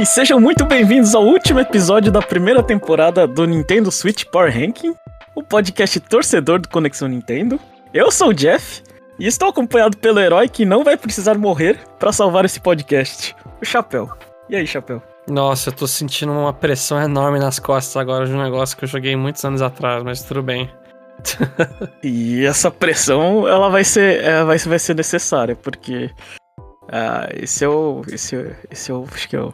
E sejam muito bem-vindos ao último episódio da primeira temporada do Nintendo Switch Power Ranking, o podcast torcedor do Conexão Nintendo. Eu sou o Jeff e estou acompanhado pelo herói que não vai precisar morrer para salvar esse podcast, o Chapéu. E aí, Chapéu? Nossa, eu tô sentindo uma pressão enorme nas costas agora de um negócio que eu joguei muitos anos atrás, mas tudo bem. e essa pressão, ela vai ser, ela vai, vai ser necessária, porque ah, esse é o, esse, esse é o, acho que é o,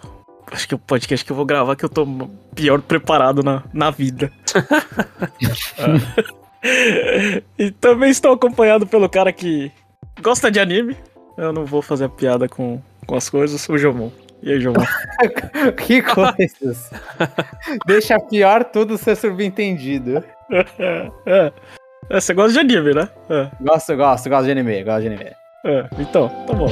acho que é o podcast que eu vou gravar que eu tô pior preparado na, na vida. e também estou acompanhado pelo cara que gosta de anime. Eu não vou fazer piada com, com as coisas, o Jomon. E aí, Jomon? que coisas! Deixa pior tudo ser subentendido. é. É, você gosta de anime, né? É. Gosto, gosto, gosto de anime, gosto de anime. É, então, tá bom.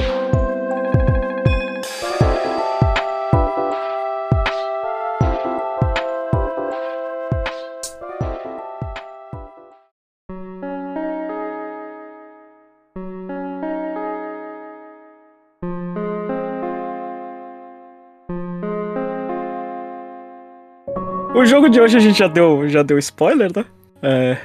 O jogo de hoje a gente já deu, já deu spoiler, né? É,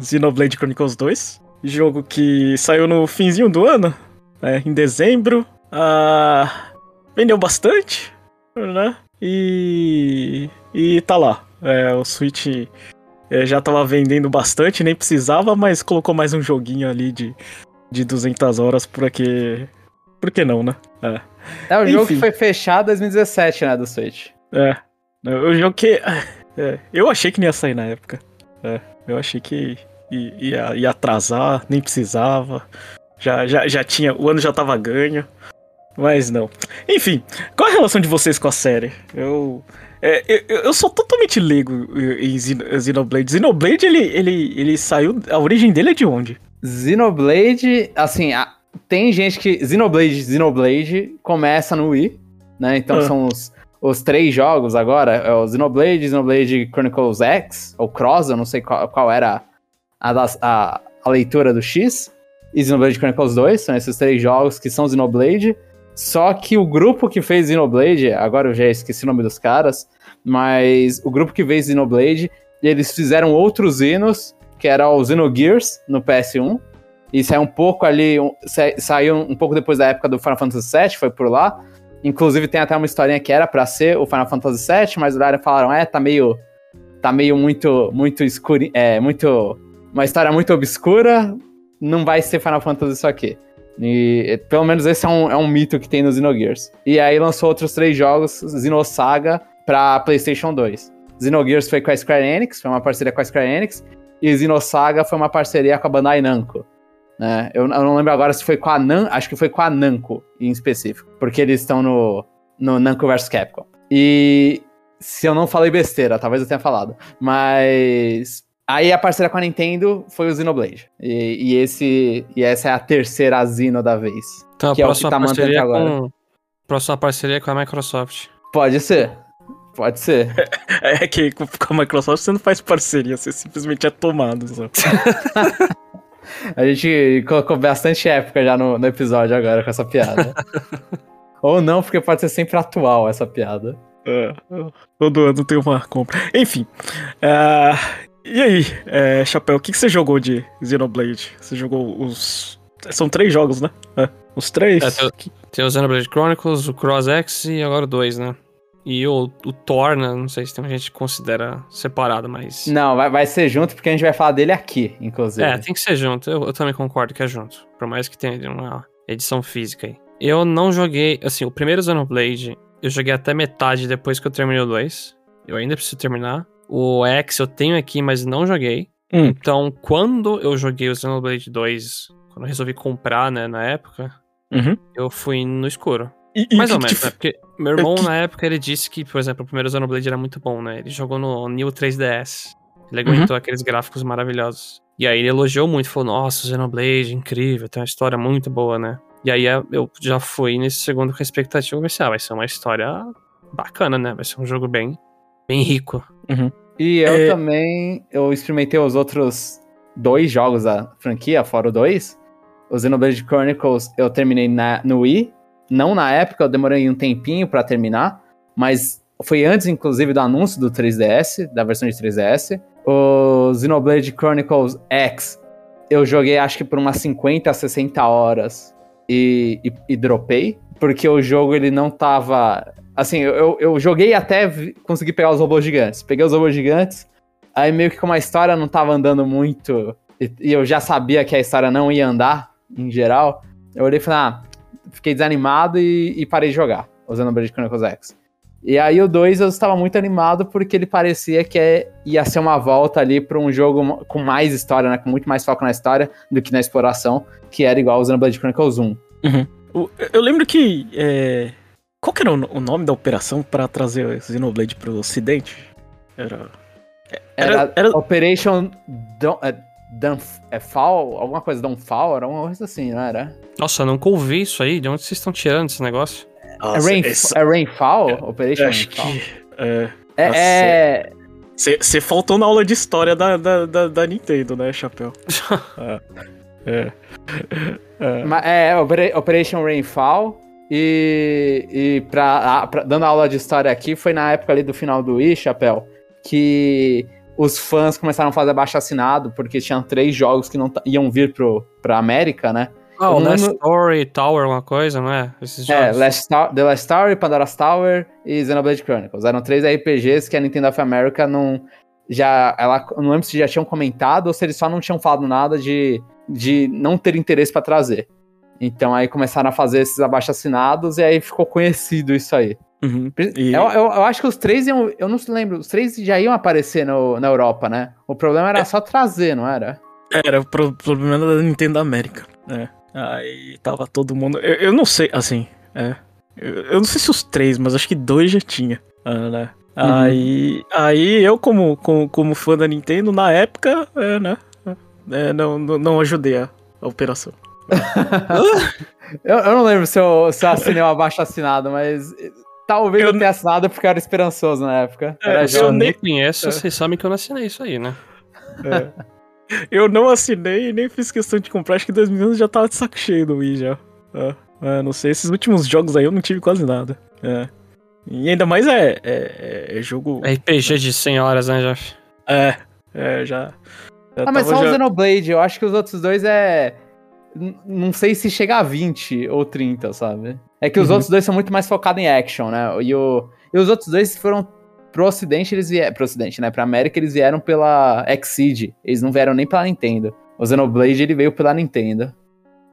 Xenoblade Chronicles 2. Jogo que saiu no finzinho do ano, né? em dezembro. Ah, vendeu bastante, né? E, e tá lá. É, o Switch é, já tava vendendo bastante, nem precisava, mas colocou mais um joguinho ali de, de 200 horas, porque. Por que não, né? É, é o Enfim. jogo que foi fechado em 2017, né, do Switch. É, o jogo que. É, eu achei que não ia sair na época. É, eu achei que ia, ia atrasar, nem precisava. Já, já, já tinha. O ano já tava ganho. Mas não. Enfim, qual a relação de vocês com a série? Eu. É, eu, eu, sou totalmente leigo em Xenoblade. Xenoblade, ele, ele, ele saiu. A origem dele é de onde? Xenoblade, assim, a, tem gente que. Xenoblade, Xenoblade começa no Wii, né? Então ah. são os, os três jogos agora, é o Xenoblade, Xenoblade Chronicles X, ou Cross, eu não sei qual, qual era a, a, a, leitura do X, e Xenoblade Chronicles 2, são esses três jogos que são Xenoblade, só que o grupo que fez Xenoblade, agora eu já esqueci o nome dos caras, mas o grupo que fez Xenoblade, eles fizeram outros hinos, que era o Xenogears, no PS1, e saiu um pouco ali, saiu um pouco depois da época do Final Fantasy VII, foi por lá, Inclusive tem até uma historinha que era para ser o Final Fantasy VII, mas o falaram, é, tá meio tá meio muito muito escuro, é, muito uma história muito obscura, não vai ser Final Fantasy isso aqui. E pelo menos esse é um, é um mito que tem no Xenogears. E aí lançou outros três jogos, Xenosaga, pra PlayStation 2. Xenogears foi com a Square Enix, foi uma parceria com a Square Enix, e Xenosaga foi uma parceria com a Bandai Namco. Né? Eu, eu, não lembro agora se foi com a Nan, acho que foi com a Namco em específico, porque eles estão no, no Namco vs Capcom. E se eu não falei besteira, talvez eu tenha falado, mas aí a parceria com a Nintendo foi o Xenoblade. E, e esse e essa é a terceira Xeno da vez. Então que a próxima é o que tá parceria agora. Com, próxima parceria com a Microsoft. Pode ser. Pode ser. É que com a Microsoft você não faz parceria, você simplesmente é tomado. A gente colocou bastante época já no, no episódio agora com essa piada. Ou não, porque pode ser sempre atual essa piada. É, todo ano tem uma compra. Enfim. Uh, e aí, é, Chapéu, o que, que você jogou de Xenoblade? Você jogou os. São três jogos, né? É, os três? É, tem, tem o Xenoblade Chronicles, o Cross X e agora o 2, né? E o, o Thor, né? Não sei se tem gente que considera separado, mas. Não, vai, vai ser junto porque a gente vai falar dele aqui, inclusive. É, tem que ser junto. Eu, eu também concordo que é junto. Por mais que tenha uma edição física aí. Eu não joguei. Assim, o primeiro Xenoblade, eu joguei até metade depois que eu terminei o 2. Eu ainda preciso terminar. O X eu tenho aqui, mas não joguei. Hum. Então, quando eu joguei o Xenoblade 2, quando eu resolvi comprar, né, na época, uhum. eu fui no escuro. E, Mais ou menos, né? Porque meu irmão, que... na época, ele disse que, por exemplo, o primeiro Xenoblade era muito bom, né? Ele jogou no New 3DS. Ele aguentou uhum. aqueles gráficos maravilhosos. E aí ele elogiou muito, falou, nossa, o Xenoblade, incrível, tem uma história muito boa, né? E aí eu já fui nesse segundo com a expectativa, pensei, ah, vai ser uma história bacana, né? Vai ser um jogo bem, bem rico. Uhum. E eu é... também, eu experimentei os outros dois jogos da franquia, fora o 2. O Xenoblade Chronicles eu terminei na, no Wii, não na época, eu demorei um tempinho para terminar, mas foi antes, inclusive, do anúncio do 3DS, da versão de 3DS. O Xenoblade Chronicles X, eu joguei acho que por umas 50 a 60 horas e, e, e dropei, porque o jogo ele não tava. Assim, eu, eu joguei até conseguir pegar os robôs gigantes. Peguei os robôs gigantes, aí meio que como a história não tava andando muito, e, e eu já sabia que a história não ia andar, em geral, eu olhei e falei, ah, fiquei desanimado e, e parei de jogar, usando o Xenoblade Chronicles X. E aí o 2 eu estava muito animado porque ele parecia que é, ia ser uma volta ali para um jogo com mais história, né? Com muito mais foco na história do que na exploração, que era igual o Xenoblade Chronicles 1. Uhum. Eu lembro que. É... Qual que era o nome da operação para trazer o Xenoblade para o ocidente? Era. Era, era... Operation Don, é, Downfall? Alguma coisa Downfall? Era uma coisa assim, não era? Nossa, eu nunca ouvi isso aí. De onde vocês estão tirando esse negócio? Nossa, é, Rain, essa... é Rainfall? É, Operation acho Rainfall? Que, é, é... Você é- faltou na aula de história da, da, da, da Nintendo, né, Chapéu? é. É. é, Operation Rainfall. E, e pra, pra, dando aula de história aqui, foi na época ali do final do Wii, Chapéu, que os fãs começaram a fazer abaixo assinado, porque tinham três jogos que não iam vir pro, pra América, né? Ah, o Last Story Tower, uma coisa, não é? Esses é, Last The Last Story, Pandora's Tower e Xenoblade Chronicles. Eram três RPGs que a Nintendo of America não. Já. Ela, não lembro se já tinham comentado ou se eles só não tinham falado nada de, de não ter interesse para trazer. Então aí começaram a fazer esses abaixo-assinados e aí ficou conhecido isso aí. Uhum. E... Eu, eu, eu, acho que os três iam. Eu não se lembro, os três já iam aparecer no, na Europa, né? O problema era é. só trazer, não era? Era, o problema da Nintendo América. É. Aí tava todo mundo. Eu, eu não sei, assim. É. Eu, eu, não sei se os três, mas acho que dois já tinha. Ah, né? Uhum. Aí, aí eu, como, como, como fã da Nintendo, na época, é, né? É, não, não, não ajudei a, a operação. eu, eu não lembro se eu, se eu assinei um abaixo assinado, mas talvez eu, eu tenha assinado porque eu era esperançoso na época. É, era eu nem conheço, é. vocês sabem que eu não assinei isso aí, né? É. Eu não assinei e nem fiz questão de comprar. Acho que 2011 já tava de saco cheio do Wii já. É, é, não sei, esses últimos jogos aí eu não tive quase nada. É. E ainda mais é, é, é jogo. RPG de 100 horas, né, Jeff? É, é, já. já ah, mas só já... o Xenoblade, eu acho que os outros dois é. Não sei se chega a 20 ou 30, sabe? É que os uhum. outros dois são muito mais focados em action, né? E, o... e os outros dois foram pro ocidente eles vieram, pro ocidente, né, pra América eles vieram pela Exceed, eles não vieram nem pela Nintendo. O Xenoblade ele veio pela Nintendo.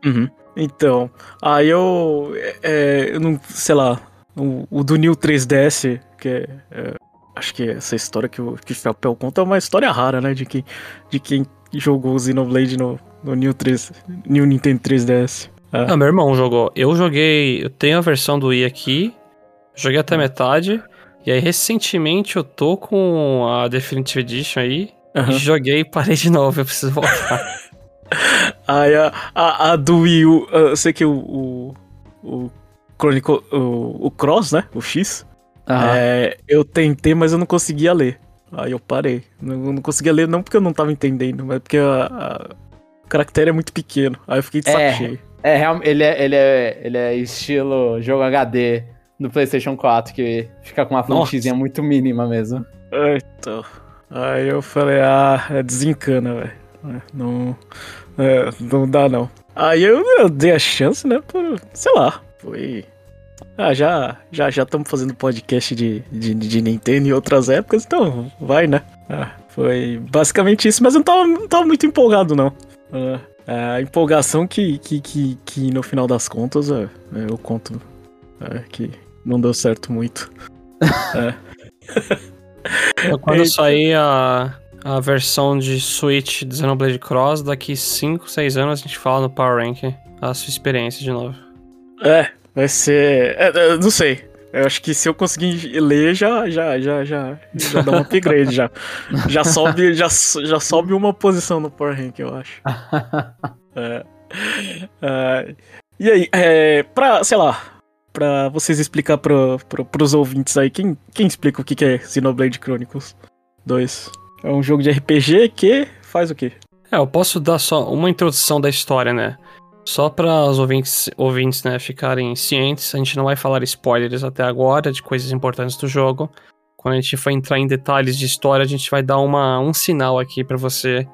Uhum. Então, aí eu, é, eu não, sei lá, o, o, do New 3DS, que é, é, acho que essa história que o, que o Chapéu conta é uma história rara, né, de quem, de quem jogou o Xenoblade no, no New, 3, New Nintendo 3DS. É. Ah, meu irmão jogou. Eu joguei, eu tenho a versão do Wii aqui, joguei até metade, e aí, recentemente, eu tô com a Definitive Edition aí. Uhum. E joguei e parei de novo, eu preciso voltar. aí a, a, a, do Wii U, eu sei que o. O, o, Chronicle, o, o Cross, né? O X. Uhum. É, eu tentei, mas eu não conseguia ler. Aí eu parei. Não, não conseguia ler, não porque eu não tava entendendo, mas porque a, a, o caractere é muito pequeno. Aí eu fiquei de saco é, cheio. É, ele é, ele, é, ele é estilo jogo HD do PlayStation 4, que fica com uma fontezinha muito mínima mesmo. Então. Aí eu falei, ah, é desencana, velho. É, não, é, não dá não. Aí eu, eu, dei a chance, né? Por, sei lá, foi. Ah, já já já estamos fazendo podcast de, de, de, Nintendo em outras épocas, então vai, né? Ah, foi basicamente isso, mas eu não tava, não tava muito empolgado, não. Ah, a empolgação que, que, que, que no final das contas é, eu conto é, que não deu certo muito. é. Quando Eita. sair a, a versão de Switch do Xenoblade Cross, daqui 5, 6 anos a gente fala no Power Rank a sua experiência de novo. É, vai ser. É, é não sei. Eu acho que se eu conseguir ler, já, já, já, já, já dá um upgrade, já. Já sobe, já, já sobe uma posição no Power Rank, eu acho. é. É. E aí, é, pra, sei lá, pra vocês explicar pro, pro, pros ouvintes aí. Quem, quem explica o que é Xenoblade Chronicles 2? É um jogo de RPG que faz o quê? É, eu posso dar só uma introdução da história, né? Só para os ouvintes, ouvintes né, ficarem cientes, a gente não vai falar spoilers até agora de coisas importantes do jogo. Quando a gente for entrar em detalhes de história, a gente vai dar uma, um sinal aqui para você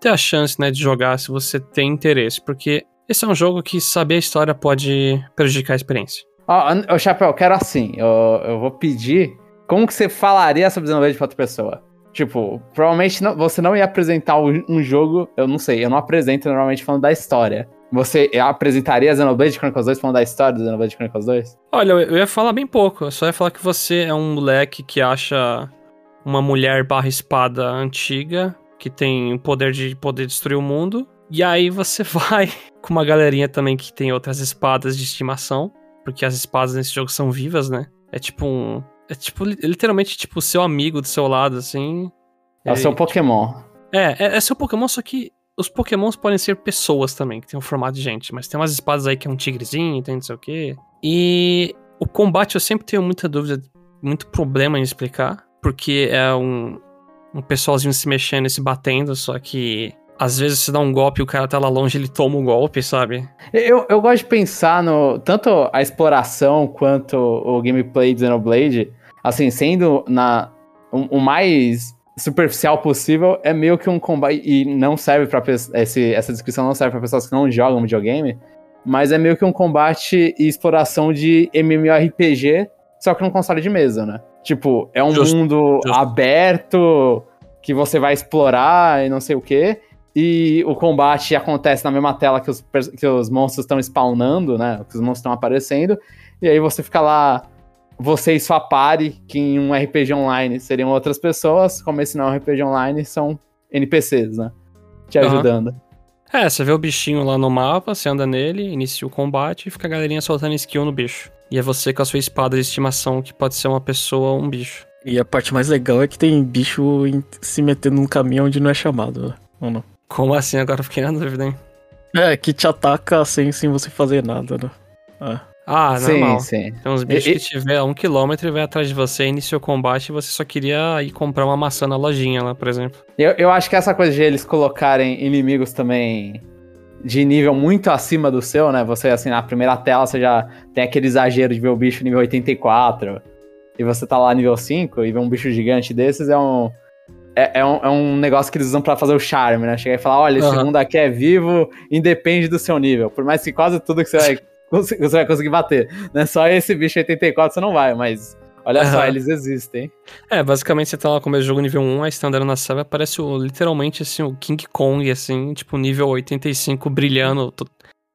ter a chance né, de jogar se você tem interesse, porque esse é um jogo que saber a história pode prejudicar a experiência. Ó, oh, Chapéu, eu quero assim, eu, eu vou pedir como que você falaria sobre Xenoblade pra outra pessoa? Tipo, provavelmente não, você não ia apresentar um jogo, eu não sei, eu não apresento normalmente falando da história. Você apresentaria Xenoblade Chronicles 2 falando da história do Xenoblade Chronicles 2? Olha, eu ia falar bem pouco. Eu só ia falar que você é um moleque que acha uma mulher barra espada antiga, que tem o poder de poder destruir o mundo. E aí você vai com uma galerinha também que tem outras espadas de estimação. Porque as espadas nesse jogo são vivas, né? É tipo um. É tipo, literalmente, tipo, o seu amigo do seu lado, assim. É o seu Pokémon. Tipo, é, é, é seu Pokémon, só que os pokémons podem ser pessoas também, que tem um formato de gente, mas tem umas espadas aí que é um tigrezinho, tem não sei o quê. E o combate eu sempre tenho muita dúvida, muito problema em explicar, porque é um, um pessoalzinho se mexendo e se batendo, só que às vezes você dá um golpe e o cara tá lá longe, ele toma o um golpe, sabe? Eu, eu gosto de pensar no. Tanto a exploração quanto o gameplay de Xenoblade, assim, sendo na. O, o mais superficial possível, é meio que um combate. E não serve para Essa descrição não serve para pessoas que não jogam videogame. Mas é meio que um combate e exploração de MMORPG, só que num console de mesa, né? Tipo, é um justo, mundo justo. aberto que você vai explorar e não sei o quê. E o combate acontece na mesma tela que os, que os monstros estão spawnando, né? Que os monstros estão aparecendo. E aí você fica lá você e sua pare, que em um RPG online seriam outras pessoas, como esse não é um RPG online, são NPCs, né? Te ajudando. Uhum. É, você vê o bichinho lá no mapa, você anda nele, inicia o combate e fica a galerinha soltando skill no bicho. E é você com a sua espada de estimação, que pode ser uma pessoa ou um bicho. E a parte mais legal é que tem bicho se metendo num caminho onde não é chamado, ou não? Como assim? Agora fiquei na dúvida, hein? É, que te ataca sem, sem você fazer nada, né? É. Ah, normal. Sim, sim. Tem uns bichos e, que tiver a um quilômetro e vai atrás de você, iniciou o combate e você só queria ir comprar uma maçã na lojinha lá, por exemplo. Eu, eu acho que essa coisa de eles colocarem inimigos também de nível muito acima do seu, né? Você, assim, na primeira tela você já tem aquele exagero de ver o bicho nível 84 e você tá lá nível 5 e ver um bicho gigante desses é um. É, é, um, é um negócio que eles usam para fazer o charme, né? Chegar e falar: olha, esse uhum. mundo aqui é vivo, independe do seu nível. Por mais que quase tudo que você vai você vai conseguir bater. Não é só esse bicho 84, você não vai, mas olha uhum. só, eles existem. É, basicamente você tá lá com o jogo nível 1, aí você tá andando na selva, parece o, literalmente assim, o King Kong, assim, tipo nível 85 brilhando,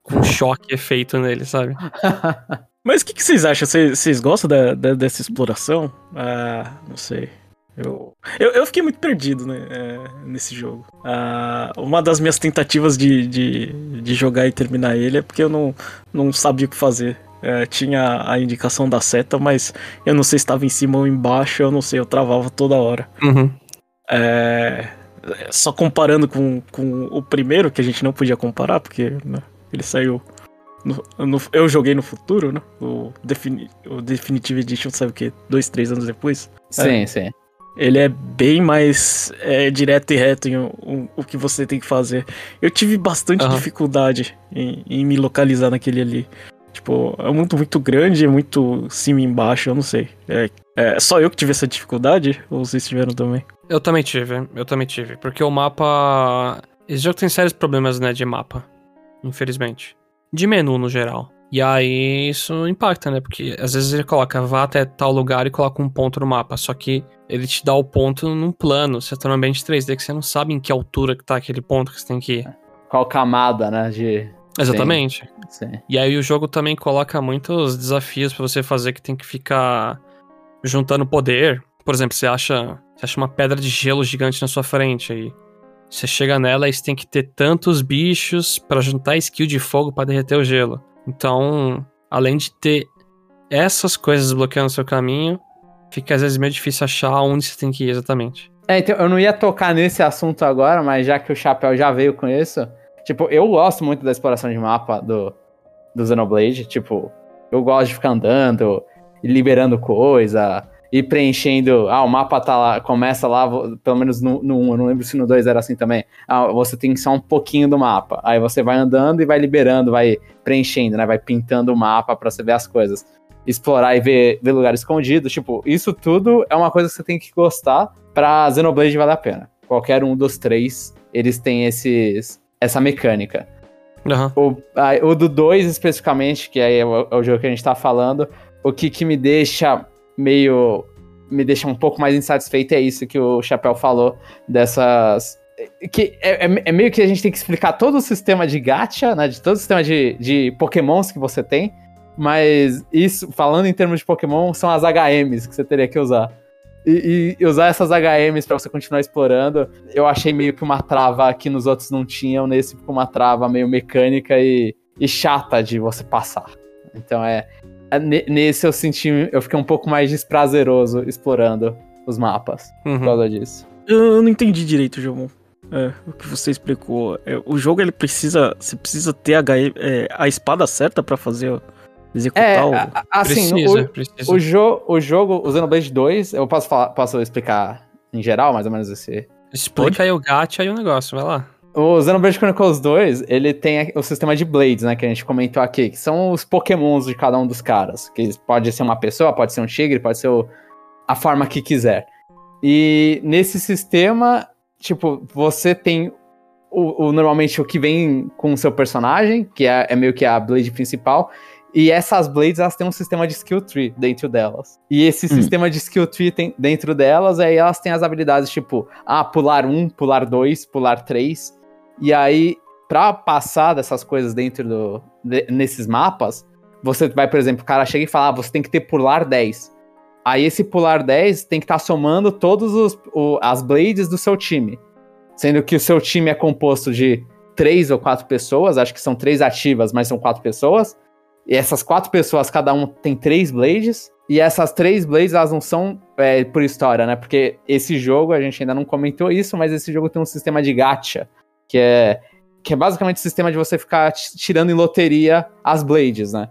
com um choque efeito nele, sabe? Mas o que, que, vocês acham? Vocês, vocês gostam da, da, dessa exploração? Ah, não sei. Eu, eu, eu, fiquei muito perdido né, é, nesse jogo. Ah, uma das minhas tentativas de, de, de, jogar e terminar ele é porque eu não, não sabia o que fazer. É, tinha a indicação da seta, mas eu não sei se estava em cima ou embaixo, eu não sei, eu travava toda hora. Uhum. É, só comparando com, com o primeiro, que a gente não podia comparar, porque né, ele saiu. No, no, eu joguei no futuro, né? O, Defini, o Definitive Edition, sabe o quê? Dois, três anos depois? Sim, é. sim. Ele é bem mais é, direto e reto em o, o, que você tem que fazer. Eu tive bastante uhum. dificuldade em, em, me localizar naquele ali. Tipo, é muito, muito grande, é muito cima e embaixo, eu não sei. É, é só eu que tive essa dificuldade? Ou vocês tiveram também? Eu também tive, eu também tive. Porque o mapa. Esse jogo tem sérios problemas, né, de mapa. Infelizmente. De menu no geral. E aí isso impacta, né? Porque às vezes ele coloca vá até tal lugar e coloca um ponto no mapa. Só que ele te dá o ponto num plano. Você tá no ambiente 3D que você não sabe em que altura que tá aquele ponto que você tem que ir. Qual camada, né? De. Exatamente. Sim. Sim. E aí o jogo também coloca muitos desafios para você fazer que tem que ficar juntando poder. Por exemplo, você acha, você acha uma pedra de gelo gigante na sua frente aí. Você chega nela e você tem que ter tantos bichos para juntar skill de fogo para derreter o gelo. Então, além de ter essas coisas bloqueando o seu caminho, fica às vezes meio difícil achar onde você tem que ir exatamente. É, então eu não ia tocar nesse assunto agora, mas já que o Chapéu já veio com isso, tipo, eu gosto muito da exploração de mapa do, do Xenoblade, tipo, eu gosto de ficar andando, liberando coisa, ir preenchendo. Ah, o mapa tá lá, começa lá, pelo menos no, no 1, eu não lembro se no 2 era assim também. Ah, você tem só um pouquinho do mapa. Aí você vai andando e vai liberando, vai preenchendo, né? Vai pintando o mapa para você ver as coisas. Explorar e ver, ver lugares escondidos. Tipo, isso tudo é uma coisa que você tem que gostar pra Xenoblade valer a pena. Qualquer um dos três, eles têm esses, essa mecânica. Aham. O, a- o do 2 especificamente, que aí é o, é o jogo que a gente tá falando, o que, que me deixa meio. me deixa um pouco mais insatisfeito é isso que o Chapéu falou, dessas. Que é, é- é meio que a gente tem que explicar todo o sistema de gacha, né? De todo o sistema de, de pokémons que você tem. Mas isso, falando em termos de Pokémon, são as HMs que você teria que usar. E, e usar essas HMs pra você continuar explorando, eu achei meio que uma trava que nos outros não tinham, nesse uma trava meio mecânica e, e chata de você passar. Então é. Ne- Nesse eu senti. Eu fiquei um pouco mais desprazeroso explorando os mapas por Uhum. causa disso. Eu não entendi direito, Jomon. É, o que você explicou. É, o jogo ele precisa. Você precisa ter a, é, a espada certa pra fazer. o- Executar É, o. a- assim, precisa, o, precisa. o, jo o jogo, o Xenoblade 2, eu posso, falar, posso explicar em geral, mais ou menos esse, Explica aí o gacha e o negócio, vai lá. O Xenoblade Chronicles 2, ele tem o sistema de Blades, né, que a gente comentou aqui, que são os pokémons de cada um dos caras. Que pode ser uma pessoa, pode ser um tigre, pode ser o- a forma que quiser. E nesse sistema, tipo, você tem o, o- normalmente o que vem com o seu personagem, que é, é meio que a Blade principal, e essas Blades, elas têm um sistema de skill tree dentro delas. E esse Hum. sistema de skill tree tem, dentro delas, aí elas têm as habilidades tipo, ah, pular um, pular dois, pular três. E aí, pra passar dessas coisas dentro do. de- nesses mapas, você vai, por exemplo, o cara chega e fala, ah, você tem que ter pular 10. Aí esse pular 10 tem que estar somando todos os o- as blades do seu time. Sendo que o seu time é composto de três ou quatro pessoas, acho que são três ativas, mas são quatro pessoas. E essas quatro pessoas, cada um tem três blades. E essas três blades, elas não são é, por história, né? Porque esse jogo, a gente ainda não comentou isso, mas esse jogo tem um sistema de gacha, que é, que é basicamente o sistema de você ficar tirando em loteria as blades, né?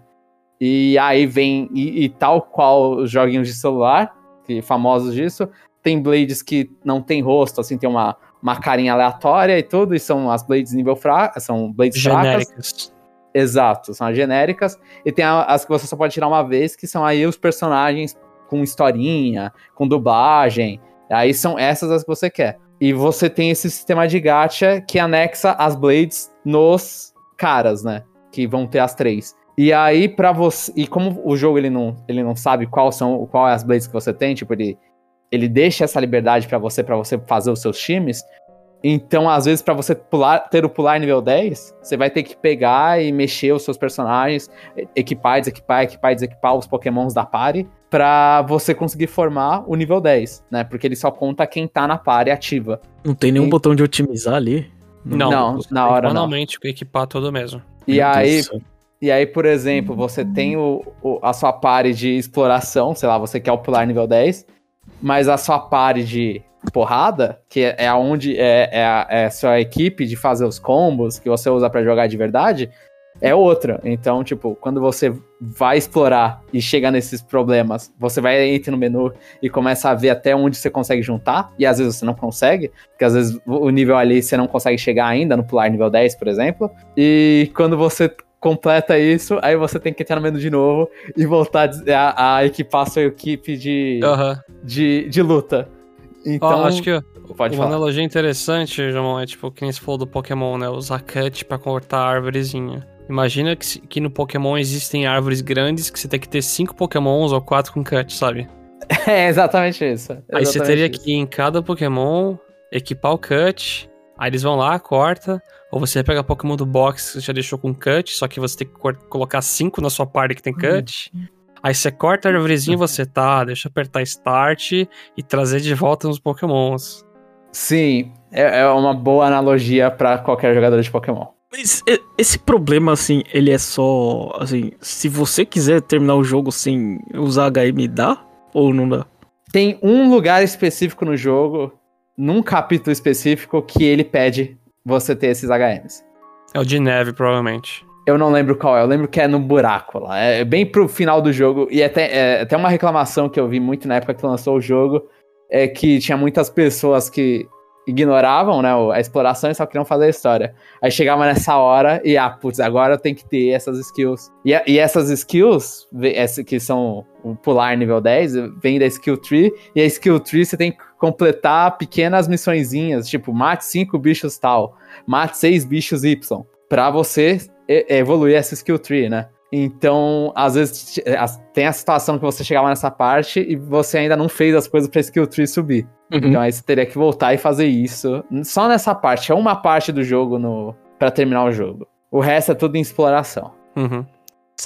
E aí vem, e, e tal qual os joguinhos de celular, que famosos disso, tem blades que não tem rosto, assim, tem uma, uma carinha aleatória e tudo, e são as blades nível fraco, são blades fracas. Genéricas. Exato, são as genéricas. E tem as que você só pode tirar uma vez, que são aí os personagens com historinha, com dublagem. Aí são essas as que você quer. E você tem esse sistema de gacha que anexa as blades nos caras, né? Que vão ter as três. E aí, pra você. E como o jogo ele não, ele não sabe qual são qual é as blades que você tem, tipo, ele, ele deixa essa liberdade pra você, para você fazer os seus times. Então, às vezes, pra você pular, ter o pular nível 10, você vai ter que pegar e mexer os seus personagens, equipar, desequipar, equipar, desequipar os pokémons da party, pra você conseguir formar o nível 10, né? Porque ele só conta quem tá na party ativa. Não tem nenhum e- botão de otimizar ali? Não, Não, na hora não. Manualmente equipar todo mesmo. E Meu aí. E aí, por exemplo, você tem o, o- a sua party de exploração, sei lá, você quer o pular nível 10, mas a sua party de porrada, que é, é aonde é, é, a, é a sua equipe de fazer os combos que você usa pra jogar de verdade, é outra. Então, tipo, quando você vai explorar e chega nesses problemas, você vai entrar no menu e começa a ver até onde você consegue juntar, e às vezes você não consegue, porque às vezes o nível ali você não consegue chegar ainda no pular nível 10, por exemplo. E quando você completa isso, aí você tem que entrar no menu de novo e voltar a, a equipar a sua equipe de, Aham. de, de luta. Então, Ó, acho que pode uma falar. analogia interessante, Jamon, é tipo, que nem você falou do Pokémon, né? Usar cut pra cortar a árvorezinha. Imagina que, que no Pokémon existem árvores grandes que você tem que ter cinco Pokémons ou quatro com cut, sabe? É exatamente isso. Aí você exatamente teria isso. que, em cada Pokémon, equipar o cut. Aí eles vão lá, corta. Ou você pega Pokémon do box que você já deixou com cut, só que você tem que colocar cinco na sua party que tem cut. Aí você corta a árvorezinha e você tá, deixa eu apertar start e trazer de volta uns Pokémons. Sim, é, é uma boa analogia pra qualquer jogador de Pokémon. Mas esse problema, assim, ele é só. Assim, se você quiser terminar o jogo sem usar HM, dá? Ou não dá? Tem um lugar específico no jogo, num capítulo específico, que ele pede você ter esses HMs. É o de neve, provavelmente. Eu não lembro qual é, eu lembro que é no buraco lá. É bem pro final do jogo. E até, é, até uma reclamação que eu vi muito na época que lançou o jogo é que tinha muitas pessoas que ignoravam né, a exploração e só queriam fazer a história. Aí chegava nessa hora e, ah, putz, agora tem que ter essas skills. E, e essas skills, que são o pular nível 10, vem da skill tree, e a skill tree você tem que completar pequenas missõezinhas, tipo, mate 5 bichos tal, mate 6 bichos Y, pra você evoluir essa skill tree, né? Então, às vezes, tem a situação que você chegava nessa parte e você ainda não fez as coisas pra skill tree subir. Uhum. Então aí você teria que voltar e fazer isso. Só nessa parte. É uma parte do jogo no para terminar o jogo. O resto é tudo em exploração. Uhum.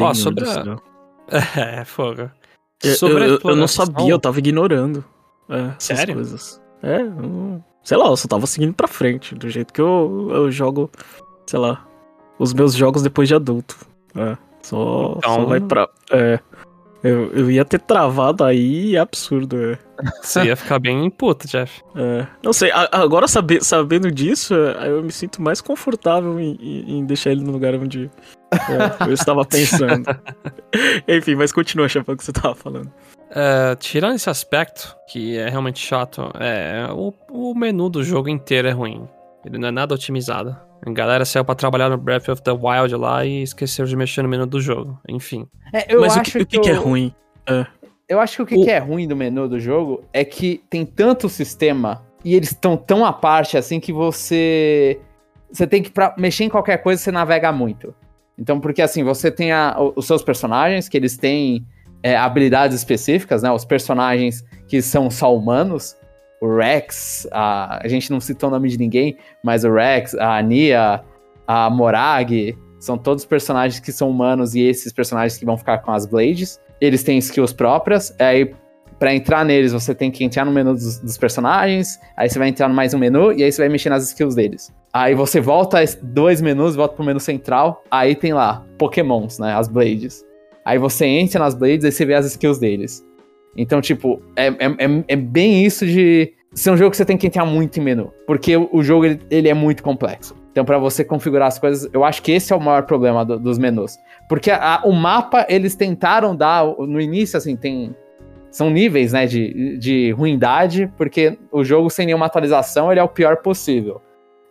Ó, oh, sobre a... É, fogo. Sobre eu, eu, eu, não sabia, eu tava ignorando. É, Sério? Coisas. É, eu, sei lá, eu só tava seguindo pra frente, do jeito que eu, eu jogo, sei lá, os meus jogos depois de adulto. É, só, então... só vai pra. É, eu, eu ia ter travado aí, é absurdo. É. Você ia ficar bem puto, Jeff. É, não sei, agora saber, sabendo disso, é, eu me sinto mais confortável em, em deixar ele no lugar onde é, eu estava pensando. Enfim, mas continua, chefe, o que você estava falando. Uh, tirando esse aspecto, que é realmente chato, é, o, o menu do jogo inteiro é ruim. Ele não é nada otimizado. A galera saiu pra trabalhar no Breath of the Wild lá e esqueceu de mexer no menu do jogo. Enfim. É, Mas o que, o que, que, é ruim? É. Eu acho que o que, o... que é ruim do menu do jogo é que tem tanto sistema e eles estão tão à parte assim que você. Você tem que, pra mexer em qualquer coisa, você navega muito. Então, porque assim, você tem a, os seus personagens, que eles têm é, habilidades específicas, né? Os personagens que são só humanos, o Rex, a, a gente não citou o nome de ninguém, mas o Rex, a Ania, a Morag, são todos personagens que são humanos e esses personagens que vão ficar com as Blades. Eles têm skills próprias, aí para entrar neles você tem que entrar no menu dos, dos, personagens, aí você vai entrar no mais um menu e aí você vai mexer nas skills deles. Aí você volta dois menus, volta pro menu central, aí tem lá Pokémons, né, as Blades. Aí você entra nas Blades e você vê as skills deles. Então, tipo, é, é, é, é bem isso de ser um jogo que você tem que entrar muito em menu. Porque o, jogo, ele, ele, é muito complexo. Então, para você configurar as coisas, eu acho que esse é o maior problema do, dos menus. Porque a, o mapa, eles tentaram dar, no início, assim, tem... São níveis, né, de, de ruindade, porque o jogo sem nenhuma atualização, ele é o pior possível.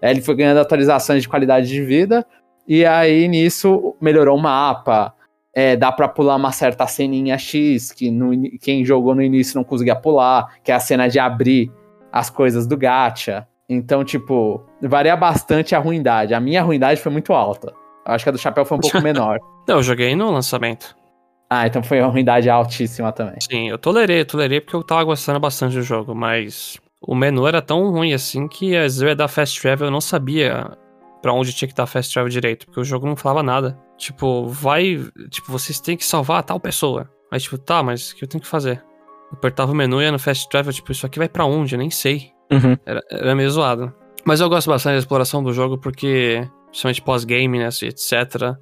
Ele foi ganhando atualizações de qualidade de vida, e aí, nisso, melhorou o mapa, é, dá para pular uma certa ceninha X que no, quem jogou no início não conseguia pular, que é a cena de abrir as coisas do gacha. Então, tipo, varia bastante a ruindade. A minha ruindade foi muito alta. Eu acho que a do chapéu foi um pouco menor. Não, eu joguei no lançamento. Ah, então foi uma ruindade altíssima também. Sim, eu tolerei, eu tolerei porque eu tava gostando bastante do jogo, mas o menu era tão ruim assim que às vezes eu ia dar fast travel, eu não sabia para onde tinha que dar fast travel direito, porque o jogo não falava nada. Tipo, vai. Tipo, vocês têm que salvar tal pessoa. Aí, tipo, tá, mas o que eu tenho que fazer? Eu apertava o menu e ia no fast travel, tipo, isso aqui vai para onde? Eu nem sei. Uhum. Era, era meio zoado. Mas eu gosto bastante da exploração do jogo porque, principalmente pós-game, né, etc.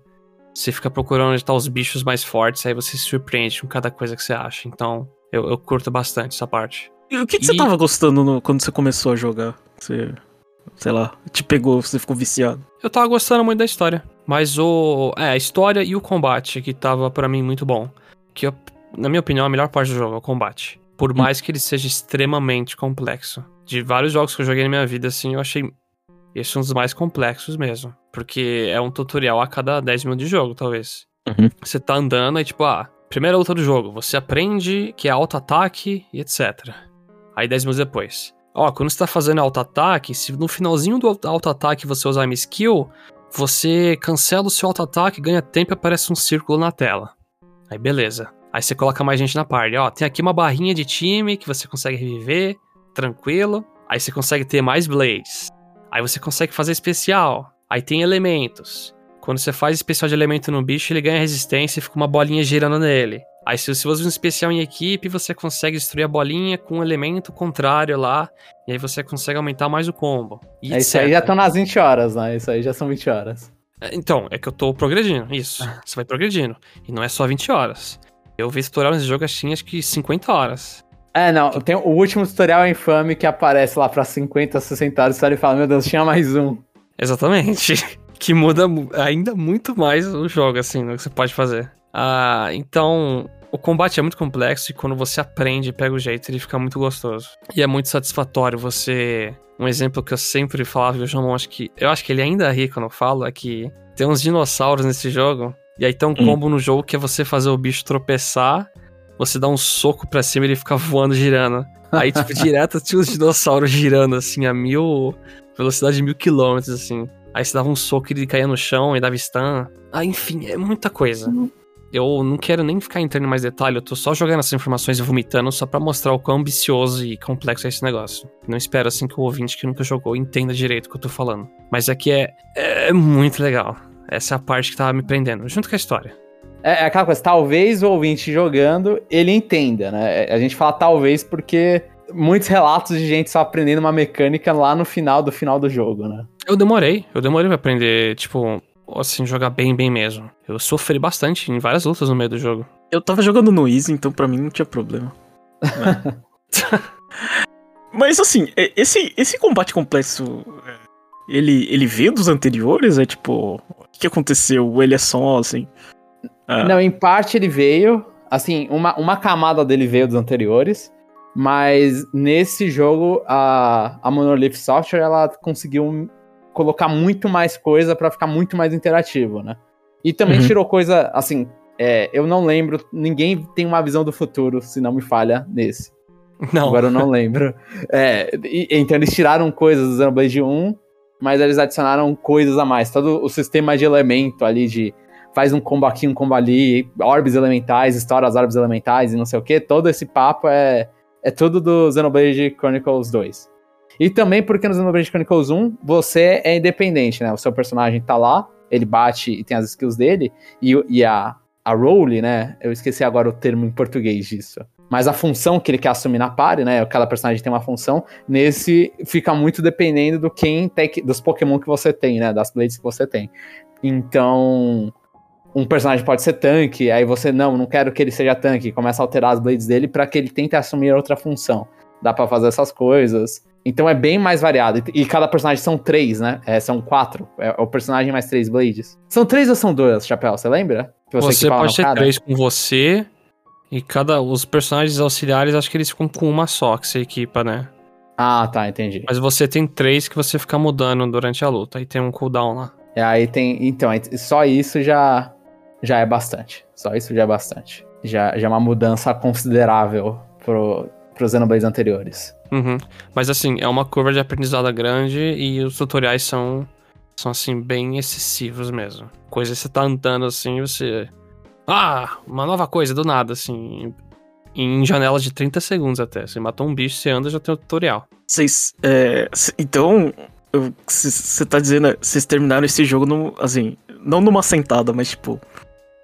Você fica procurando onde tá os bichos mais fortes, aí você se surpreende com cada coisa que você acha. Então, eu, eu curto bastante essa parte. E o que, que e... você tava gostando no, quando você começou a jogar? Você sei lá, te pegou, você ficou viciado? Eu tava gostando muito da história, mas o. É, a história e o combate que tava para mim muito bom. Que, eu, na minha opinião, a melhor parte do jogo é o combate. Por hum. mais que ele seja extremamente complexo. De vários jogos que eu joguei na minha vida, assim, eu achei esse um dos mais complexos mesmo. Porque é um tutorial a cada 10 minutos de jogo, talvez. Uhum. Você tá andando e, tipo, ah, primeira luta do jogo, você aprende que é auto-ataque e etc. Aí 10 minutos depois. Ó, quando você tá fazendo auto-ataque, se no finalzinho do auto-ataque você usar uma skill, você cancela o seu auto-ataque, ganha tempo e aparece um círculo na tela. Aí beleza. Aí você coloca mais gente na party. Ó, tem aqui uma barrinha de time que você consegue reviver, tranquilo. Aí você consegue ter mais blades. Aí você consegue fazer especial. Aí tem elementos. Quando você faz especial de elemento no bicho, ele ganha resistência e fica uma bolinha girando nele. Aí, se você usa um especial em equipe, você consegue destruir a bolinha com um elemento contrário lá. E aí você consegue aumentar mais o combo. E é, isso aí já estão nas 20 horas, né? Isso aí já são 20 horas. É, então, é que eu tô progredindo, isso. Você vai progredindo. E não é só 20 horas. Eu vi tutorial nesse jogo, assim, acho que 50 horas. É, não, tem o último tutorial infame que aparece lá pra 50, 60 horas, e fala, meu Deus, tinha mais um. Exatamente. que muda ainda muito mais o jogo, assim, no que você pode fazer. Ah, então, o combate é muito complexo e quando você aprende e pega o jeito, ele fica muito gostoso. E é muito satisfatório você. Um exemplo que eu sempre falava e o João acho que. Eu acho que ele ainda ri quando eu falo, é que tem uns dinossauros nesse jogo. E aí tem um hum. combo no jogo que é você fazer o bicho tropeçar, você dá um soco pra cima e ele fica voando, girando. Aí, tipo, direto tinha os dinossauros girando, assim, a mil. velocidade de mil quilômetros, assim. Aí você dava um soco e ele caía no chão e dava stun. Ah, enfim, é muita coisa. Eu não quero nem ficar entrando em mais detalhe, eu tô só jogando essas informações e vomitando só para mostrar o quão ambicioso e complexo é esse negócio. Não espero assim que o ouvinte que nunca jogou entenda direito o que eu tô falando. Mas aqui é, é muito legal. Essa é a parte que tava me prendendo, junto com a história. É, é aquela coisa, talvez o ouvinte jogando, ele entenda, né? A gente fala talvez porque muitos relatos de gente só aprendendo uma mecânica lá no final do final do jogo, né? Eu demorei, eu demorei pra aprender, tipo, assim, jogar bem, bem mesmo. Eu sofri bastante em várias lutas no meio do jogo. Eu tava jogando no Easy, então pra mim não tinha problema. Mas assim, esse, esse combate complexo, ele, ele veio dos anteriores? É tipo, o que aconteceu? Ele é só assim? Ah. Não, em parte ele veio, assim, uma, uma camada dele veio dos anteriores, mas nesse jogo a, a Monolith Software ela conseguiu colocar muito mais coisa para ficar muito mais interativo, né? E também uhum. tirou coisa, assim, é, eu não lembro, ninguém tem uma visão do futuro, se não me falha, nesse. Não. Agora eu não lembro. É, e, então eles tiraram coisas do Xenoblade 1, mas eles adicionaram coisas a mais. Todo o sistema de elemento ali, de faz um combo aqui, um combo ali, orbes elementais, estoura as orbes elementais e não sei o que, todo esse papo é, é tudo do Xenoblade Chronicles 2. E também porque no Xenoblade Chronicles 1 você é independente, né? O seu personagem tá lá, ele bate e tem as skills dele, e, e a, a role, né? Eu esqueci agora o termo em português disso. Mas a função que ele quer assumir na party, né? Aquela personagem tem uma função, nesse fica muito dependendo do quem tem, dos Pokémon que você tem, né? Das Blades que você tem. Então, um personagem pode ser tanque, aí você, não, não quero que ele seja tanque, começa a alterar as Blades dele para que ele tente assumir outra função. Dá para fazer essas coisas. Então é bem mais variado. E, cada personagem são três, né? É, são quatro. É, o personagem mais três blades. São três ou são dois, Chapéu? Você lembra? você, você pode ter três com você. E cada. Os personagens auxiliares, acho que eles ficam com uma só que você equipa, né? Ah, tá, entendi. Mas você tem três que você fica mudando durante a luta. Aí tem um cooldown lá. É, aí tem. Então, só isso já. Já é bastante. Só isso já é bastante. Já, já é uma mudança considerável pro, pros Xenoblades anteriores. Uhum. Mas assim, é uma curva de aprendizado grande e os tutoriais são, são assim, bem excessivos mesmo. Coisa que você tá andando assim você. Ah, uma nova coisa, do nada, assim. Em janelas de 30 segundos até. Você matou um bicho, você anda já tem o tutorial. Vocês. É, então. Você tá dizendo. Vocês terminaram esse jogo no, assim. Não numa sentada, mas tipo.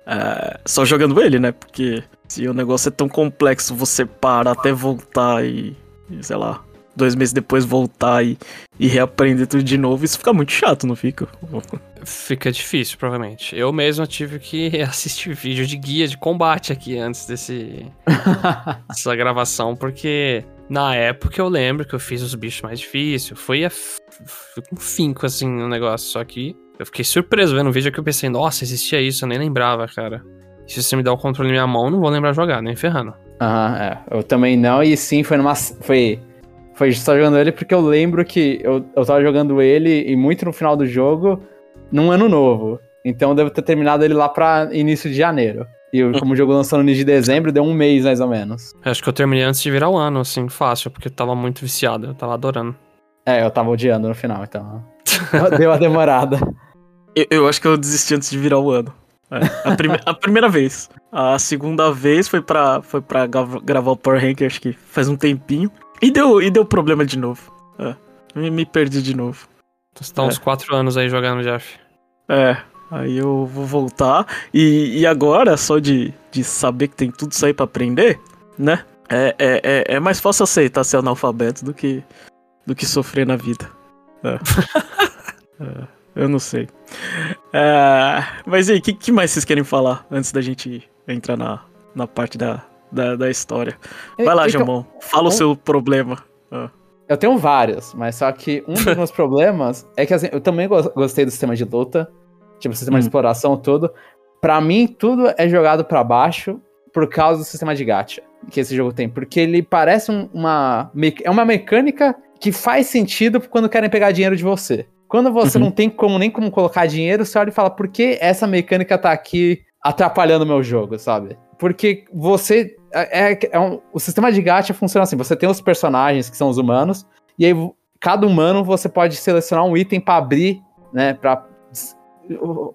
É, só jogando ele, né? Porque se o negócio é tão complexo, você para até voltar e sei lá, dois meses depois voltar e, e reaprender tudo de novo, isso fica muito chato, não fica? Fica difícil, provavelmente. Eu mesmo tive que assistir vídeo de guia de combate aqui antes desse dessa gravação, porque na época eu lembro que eu fiz os bichos mais difíceis, foi, a, com finco assim no negócio, só que eu fiquei surpreso vendo o vídeo que eu pensei, nossa, existia isso, eu nem lembrava, cara. Se você me dá o controle na minha mão, não vou lembrar jogar, nem ferrando. Aham, é. Eu também não, e sim, foi numa. Foi. Foi só jogando ele porque eu lembro que eu, eu tava jogando ele e muito no final do jogo, num ano novo. Então eu devo ter terminado ele lá pra início de janeiro. E eu, como o jogo lançou no início de dezembro, deu um mês mais ou menos. Acho que eu terminei antes de virar o ano, assim, fácil, porque eu tava muito viciado, eu tava adorando. É, eu tava odiando no final, então. deu uma demorada. Eu, eu acho que eu desisti antes de virar o ano. É, a, prime a, primeira vez. A segunda vez foi pra, foi pra gravar o Power Rank, acho que faz um tempinho. E deu, e deu problema de novo. É, me, me, perdi de novo. Então você tá uns 4 é. anos aí jogando, Jeff. É, aí eu vou voltar. E, e agora, só de, de saber que tem tudo isso aí pra aprender, né? É, é, é, é mais fácil aceitar ser analfabeto do que, do que sofrer na vida. É. é. Eu não sei. É, mas aí, o que, que, mais vocês querem falar antes da gente entrar na, na parte da, da, da história? Vai lá, então, Jamon. Fala o seu problema. Ah. Eu tenho vários, mas só que um dos meus problemas é que assim, eu também go- gostei do sistema de luta, tipo, o sistema de Hum. exploração todo. Pra mim, tudo é jogado pra baixo por causa do sistema de gacha que esse jogo tem. Porque ele parece um- uma. É uma mecânica que faz sentido quando querem pegar dinheiro de você. Quando você Uhum. não tem como nem como colocar dinheiro, você olha e fala, por que essa mecânica tá aqui atrapalhando o meu jogo, sabe? Porque você. É, é- é um- o sistema de gacha funciona assim: você tem os personagens que são os humanos, e aí cada humano você pode selecionar um item pra abrir, né? Pra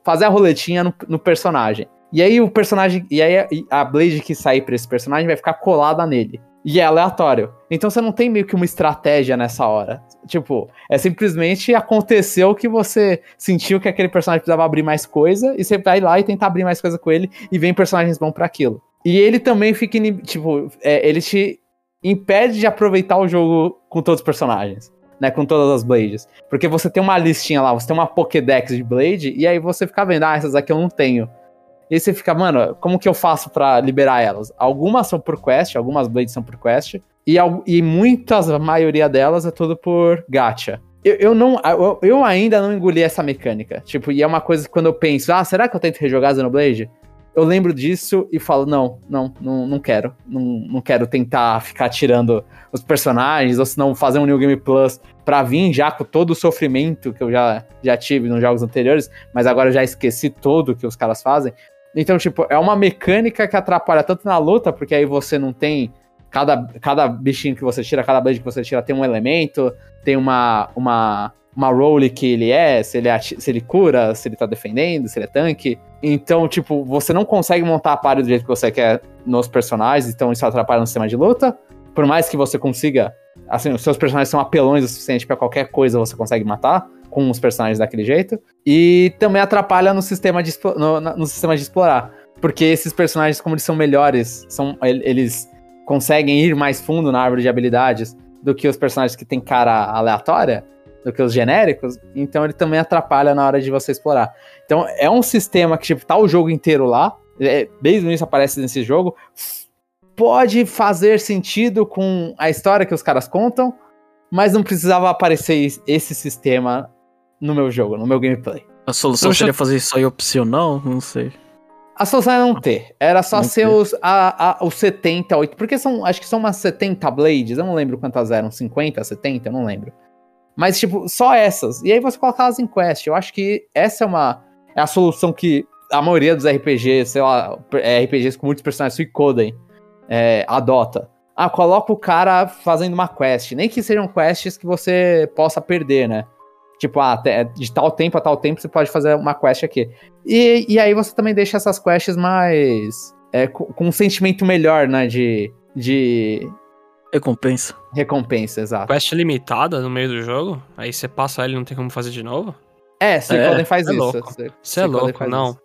fazer a roletinha no, no personagem. E aí o personagem. E aí a- a Blade que sair pra esse personagem vai ficar colada nele. E é aleatório. Então você não tem meio que uma estratégia nessa hora. Tipo, é simplesmente aconteceu que você sentiu que aquele personagem precisava abrir mais coisa, e você vai lá e tenta abrir mais coisa com ele, e vem personagens bons pra aquilo. E ele também fica, tipo, é, ele te impede de aproveitar o jogo com todos os personagens, né, com todas as Blades. Porque você tem uma listinha lá, você tem uma Pokédex de Blade, e aí você fica vendo, ah, essas aqui eu não tenho. E aí você fica, mano, como que eu faço pra liberar elas? Algumas são por quest, algumas Blades são por quest, e, e muitas, a maioria delas é tudo por gacha. Eu, eu não, eu, eu ainda não engoli essa mecânica. Tipo, e é uma coisa que quando eu penso, ah, será que eu tento rejogar Xenoblade? Eu lembro disso e falo, não, não, não, não quero. Não, não quero tentar ficar tirando os personagens, ou se não fazer um New Game Plus pra vir já com todo o sofrimento que eu já, já tive nos jogos anteriores, mas agora eu já esqueci tudo que os caras fazem. Então, tipo, é uma mecânica que atrapalha tanto na luta, porque aí você não tem. Cada, cada bichinho que você tira, cada blade que você tira tem um elemento, tem uma, uma, uma role que ele é, se ele, se ele cura, se ele tá defendendo, se ele é tanque. Então, tipo, você não consegue montar a party do jeito que você quer nos personagens, então isso atrapalha no sistema de luta. Por mais que você consiga. Assim, os seus personagens são apelões o suficiente pra qualquer coisa você consegue matar com os personagens daquele jeito. E também atrapalha no sistema de, no, no sistema de explorar. Porque esses personagens, como eles são melhores, são, el- eles conseguem ir mais fundo na árvore de habilidades do que os personagens que tem cara aleatória, do que os genéricos, então ele também atrapalha na hora de você explorar. Então é um sistema que, tipo, tá o jogo inteiro lá, é, desde o início aparece nesse jogo, pode fazer sentido com a história que os caras contam, mas não precisava aparecer es- esse sistema no meu jogo, no meu gameplay. A solução Eu já- seria fazer isso aí opcional? Não sei. A solução é não ter. Era só Não ser ter. os, a, a, os 70, 8. Porque são, acho que são umas 70 blades. Eu não lembro quantas eram. 50, 70, eu não lembro. Mas, tipo, só essas. E aí você colocar elas em quest. Eu acho que essa é uma. É a solução que a maioria dos RPGs, sei lá, é, RPGs com muitos personagens Suicoden, é, adota. Ah, coloca o cara fazendo uma quest. Nem que sejam quests que você possa perder, né? Tipo, ah, te- de tal tempo a tal tempo você pode fazer uma quest aqui. E, e aí você também deixa essas quests mais. é, com, com um sentimento melhor, né? De, de Recompensa. recompensa, exato. Quest limitada no meio do jogo, aí você passa ele e não tem como fazer de novo? É, Suicoden faz é isso. louco. Você é louco, faz não. isso.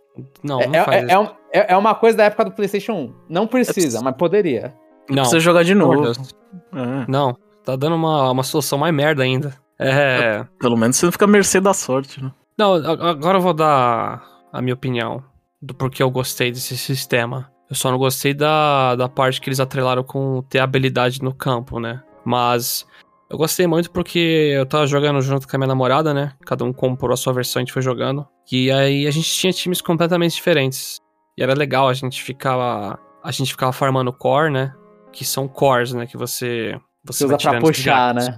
Não, É, não faz é, isso. é, um- é- é uma coisa da época do PlayStation 1. Não precisa, preciso- mas poderia. não, Precisa jogar de novo. É, Não, tá dando uma, uma solução mais merda ainda. É. pelo menos você não fica à mercê da sorte, né? Não, agora eu vou dar a minha opinião do porquê eu gostei desse sistema. Eu só não gostei da, da parte que eles atrelaram com ter habilidade no campo, né? Mas eu gostei muito porque eu tava jogando junto com a minha namorada, né? Cada um comprou a sua versão, a gente foi jogando. E aí a gente tinha times completamente diferentes. E era legal, a gente ficava. A gente ficava farmando core, né? Que são cores, né? Que você. Você Você usa vai pra puxar, né?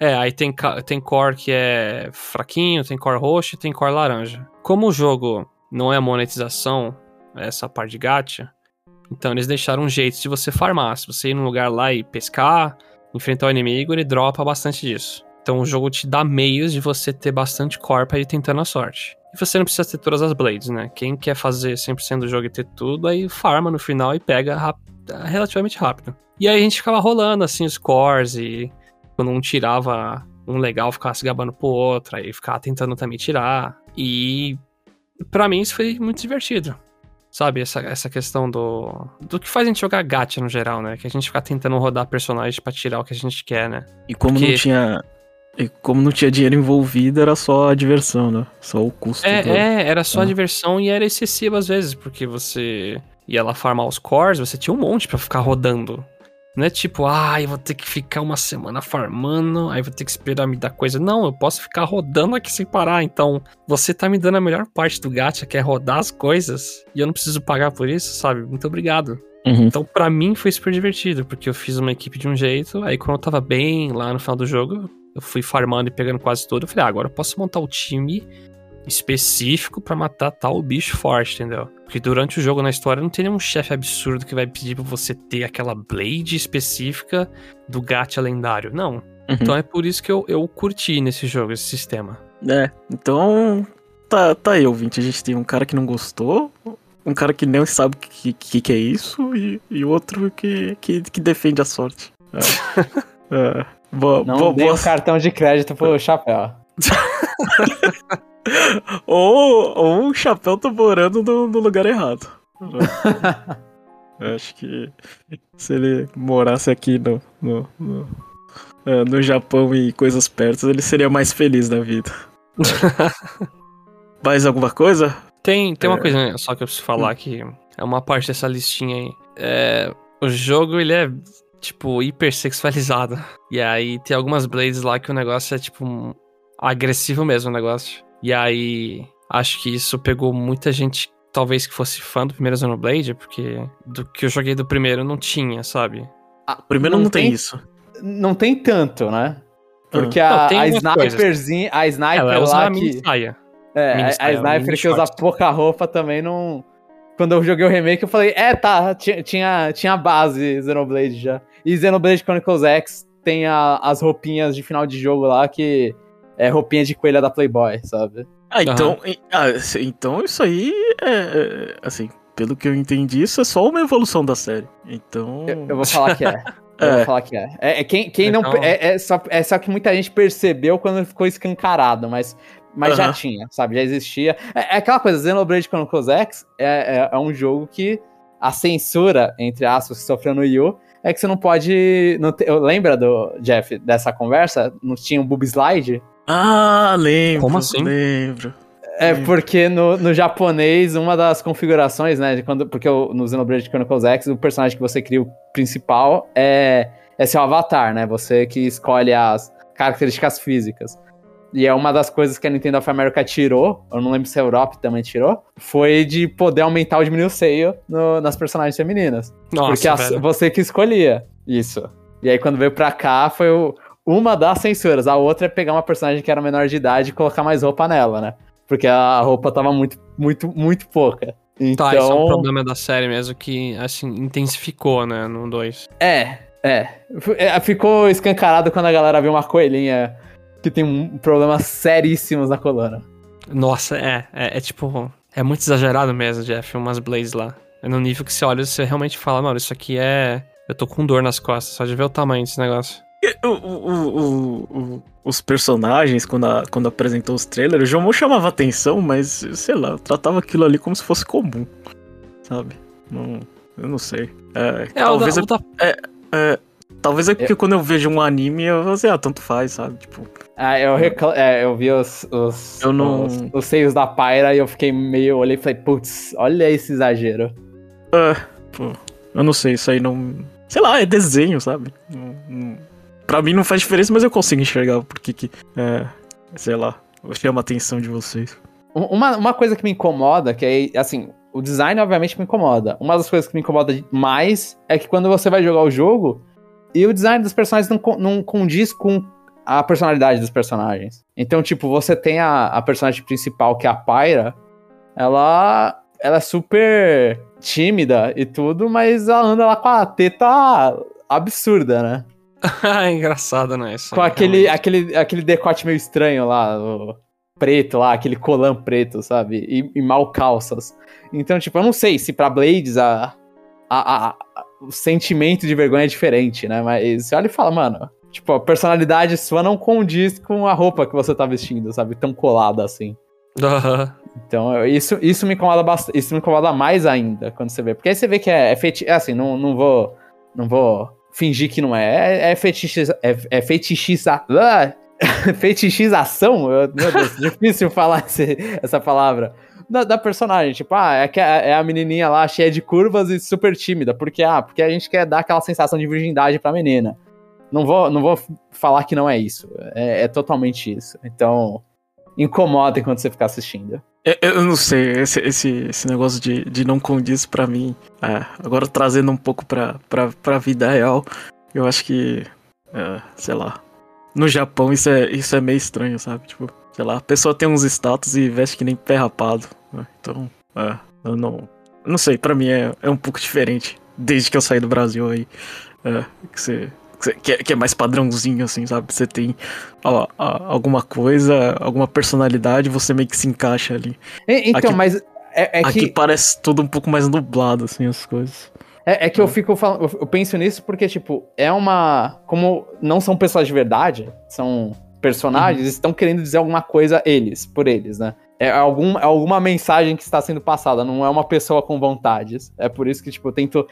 É, aí tem, tem core que é fraquinho, tem core roxo e tem core laranja. Como o jogo não é monetização, é essa parte de gacha, então eles deixaram um jeito de você farmar. Se você ir num lugar lá e pescar, enfrentar o inimigo, ele dropa bastante disso. Então o jogo te dá meios de você ter bastante core pra ir tentando a sorte. E você não precisa ter todas as blades, né? Quem quer fazer 100% do jogo e ter tudo, aí farma no final e pega rap- relativamente rápido. E aí a gente ficava rolando assim os cores e quando um tirava um legal, ficava se gabando pro outro, aí ficava tentando também tirar. E pra mim isso foi muito divertido. Sabe, essa, essa questão do. Do que faz a gente jogar gacha no geral, né? Que a gente fica tentando rodar personagem pra tirar o que a gente quer, né? E como Porque- não tinha. E como não tinha dinheiro envolvido, era só a diversão, né? Só o custo. do- É, é, era só Ah. diversão e era excessivo às vezes, porque você ia lá farmar os cores, você tinha um monte pra ficar rodando. Não é tipo, ah, eu vou ter que ficar uma semana farmando, aí vou ter que esperar me dar coisa. Não, eu posso ficar rodando aqui sem parar. Então, você tá me dando a melhor parte do gacha, que é rodar as coisas, e eu não preciso pagar por isso, sabe? Muito obrigado. Uhum. Então, pra mim, foi super divertido, porque eu fiz uma equipe de um jeito, aí quando eu tava bem lá no final do jogo, eu fui farmando e pegando quase tudo. Eu falei, ah, agora eu posso montar o time específico pra matar tal bicho forte, entendeu? Porque durante o jogo na história não tem nenhum chefe absurdo que vai pedir pra você ter aquela blade específica do gacha lendário. Não. Uhum. Então é por isso que eu, eu curti nesse jogo, esse sistema. É, então. Tá, tá aí, ouvinte. A gente tem um cara que não gostou, um cara que nem sabe o que, que, que é isso, e, e outro que, que, que defende a sorte. É. é. Boa, Não boa, dei boa- um cartão de crédito pro chapéu. Ou, ou o chapéu tá morando no, no lugar errado. Eu acho que se ele morasse aqui no, no, no, é, no Japão e coisas perto, ele seria mais feliz na vida. Mais alguma coisa? Tem, tem uma É. coisa só que eu preciso falar que é uma parte dessa listinha aí. É, o jogo, ele é, tipo, hipersexualizado. E aí tem algumas blades lá que o negócio é, tipo, um- agressivo mesmo o negócio. E aí, acho que isso pegou muita gente, talvez que fosse fã do primeiro Xenoblade, porque do que eu joguei do primeiro não tinha, sabe? Primeiro não, tem, isso. Não tem tanto, né? Porque Não, a, tem a sniperzinha, a sniper Ela lá mini que... saia. É, Mini a- a sniper que usa pouca roupa também não. Quando eu joguei o remake, eu falei, é, tá, tinha, tinha, tinha base Xenoblade já. E Xenoblade Chronicles X tem a- as roupinhas de final de jogo lá que é roupinha de coelha da Playboy, sabe? Ah, então, e- ah, então isso aí é, é, assim, pelo que eu entendi, isso é só uma evolução da série. Então, Eu, eu vou falar que é. Eu É. vou falar que é. É, é quem, quem não. Então- É, é só, é só que muita gente percebeu quando ficou escancarado, mas, mas já Aham. tinha, sabe? Já existia. É, é aquela coisa, Xenoblade Chronicles X é, é, é um jogo que a censura, entre aspas, que sofreu no Yu, é que você não pode. Não te- eu lembra do Jeff dessa conversa? Não tinha um boob slide? Ah, lembro. Como assim? Lembro. É porque no, no japonês, uma das configurações, né? De quando, porque o- no Xenoblade Chronicles X, o personagem que você cria, o principal, é, é seu avatar, né? Você que escolhe as características físicas. E é uma das coisas que a Nintendo of America tirou, eu não lembro se a Europe também tirou, foi de poder aumentar ou diminuir o seio no- nas personagens femininas. Nossa, porque a- você que escolhia isso. E aí quando veio pra cá, foi o- uma das censuras. A outra é pegar uma personagem que era menor de idade e colocar mais roupa nela, né? Porque a roupa tava muito, muito, muito pouca. Então, Tá, isso é um problema da série mesmo que, assim, intensificou, né, no 2. é, é. É, Ficou escancarado quando a galera viu uma coelhinha que tem um problemas seríssimos na coluna. Nossa, é, é, é tipo, é muito exagerado mesmo, Jeff, umas blades lá. É no nível que você olha e você realmente fala, mano, isso aqui é... Eu tô com dor nas costas, só de ver o tamanho desse negócio. O- o- o- o- os personagens, quando, a- quando apresentou os trailers, o Jomon chamava atenção, mas, sei lá, eu tratava aquilo ali como se fosse comum, sabe? Não, eu não sei. É, É, talvez, o da, é, o da- é, talvez é porque quando eu vejo um anime, eu vou dizer, ah, tanto faz, sabe? Tipo, Ah, eu, recla- é, eu vi os, os, Eu não- os, os seios da Pyra e eu fiquei meio. Olhei e falei, putz, olha esse exagero. é, pô, eu não sei, isso aí não. Sei lá, é desenho, sabe? Não, não, pra mim não faz diferença, mas eu consigo enxergar porque que. É, sei lá, chama a atenção de vocês. Um- Uma, uma coisa que me incomoda, que é, assim, o design obviamente me incomoda. Uma das coisas que me incomoda mais é que quando você vai jogar o jogo e o design dos personagens não, não condiz com a personalidade dos personagens. Então, tipo, você tem a, a personagem principal, que é a Pyra, ela, ela é super tímida e tudo, mas ela anda lá com a teta absurda, né? é engraçado, né? Isso Com aquele, realmente. aquele, aquele decote meio estranho lá, preto lá, aquele colã preto, sabe? E, e mal calças. Então, tipo, eu não sei se pra Blades a, a- a- o sentimento de vergonha é diferente, né? Mas você olha e fala, mano, tipo, a personalidade sua não condiz com a roupa que você tá vestindo, sabe? Tão colada assim. Aham. Então, isso, isso me incomoda bastante. Isso me incomoda mais ainda quando você vê. Porque aí você vê que é, é feti... é assim, não, não vou. Não vou fingir que não é. É, é. É, é? Eu- Meu Deus, difícil falar esse- essa palavra. Da, da personagem. Tipo, ah, é, que é a menininha lá cheia de curvas e super tímida. Porque, ah, porque a gente quer dar aquela sensação de virgindade pra menina. Não vou, não vou falar que não é isso. É, é totalmente isso. Então, incomoda enquanto você ficar assistindo. Eu, eu não sei, esse, esse, esse negócio de, de não condiz pra mim. É, agora trazendo um pouco pra, pra, pra vida real, eu acho que. É, sei lá. No Japão isso é, isso é meio estranho, sabe? Tipo, sei lá, a pessoa tem uns status e veste que nem pé rapado. Né? Então, é, eu não. Não sei, pra mim é, é um pouco diferente. Desde que eu saí do Brasil aí. É, que você que é, que é, mais padrãozinho, assim, sabe? Você tem ó, ó, alguma coisa, alguma personalidade, você meio que se encaixa ali. então, aqui, mas é, é aqui que... parece tudo um pouco mais nublado, assim, as coisas. É, é que eu fico falando, eu penso nisso porque, tipo, é uma. Como não são pessoas de verdade, são personagens, uhum. estão querendo dizer alguma coisa eles, por eles, né? É algum, é alguma mensagem que está sendo passada, não é uma pessoa com vontades. É por isso que, tipo, eu tento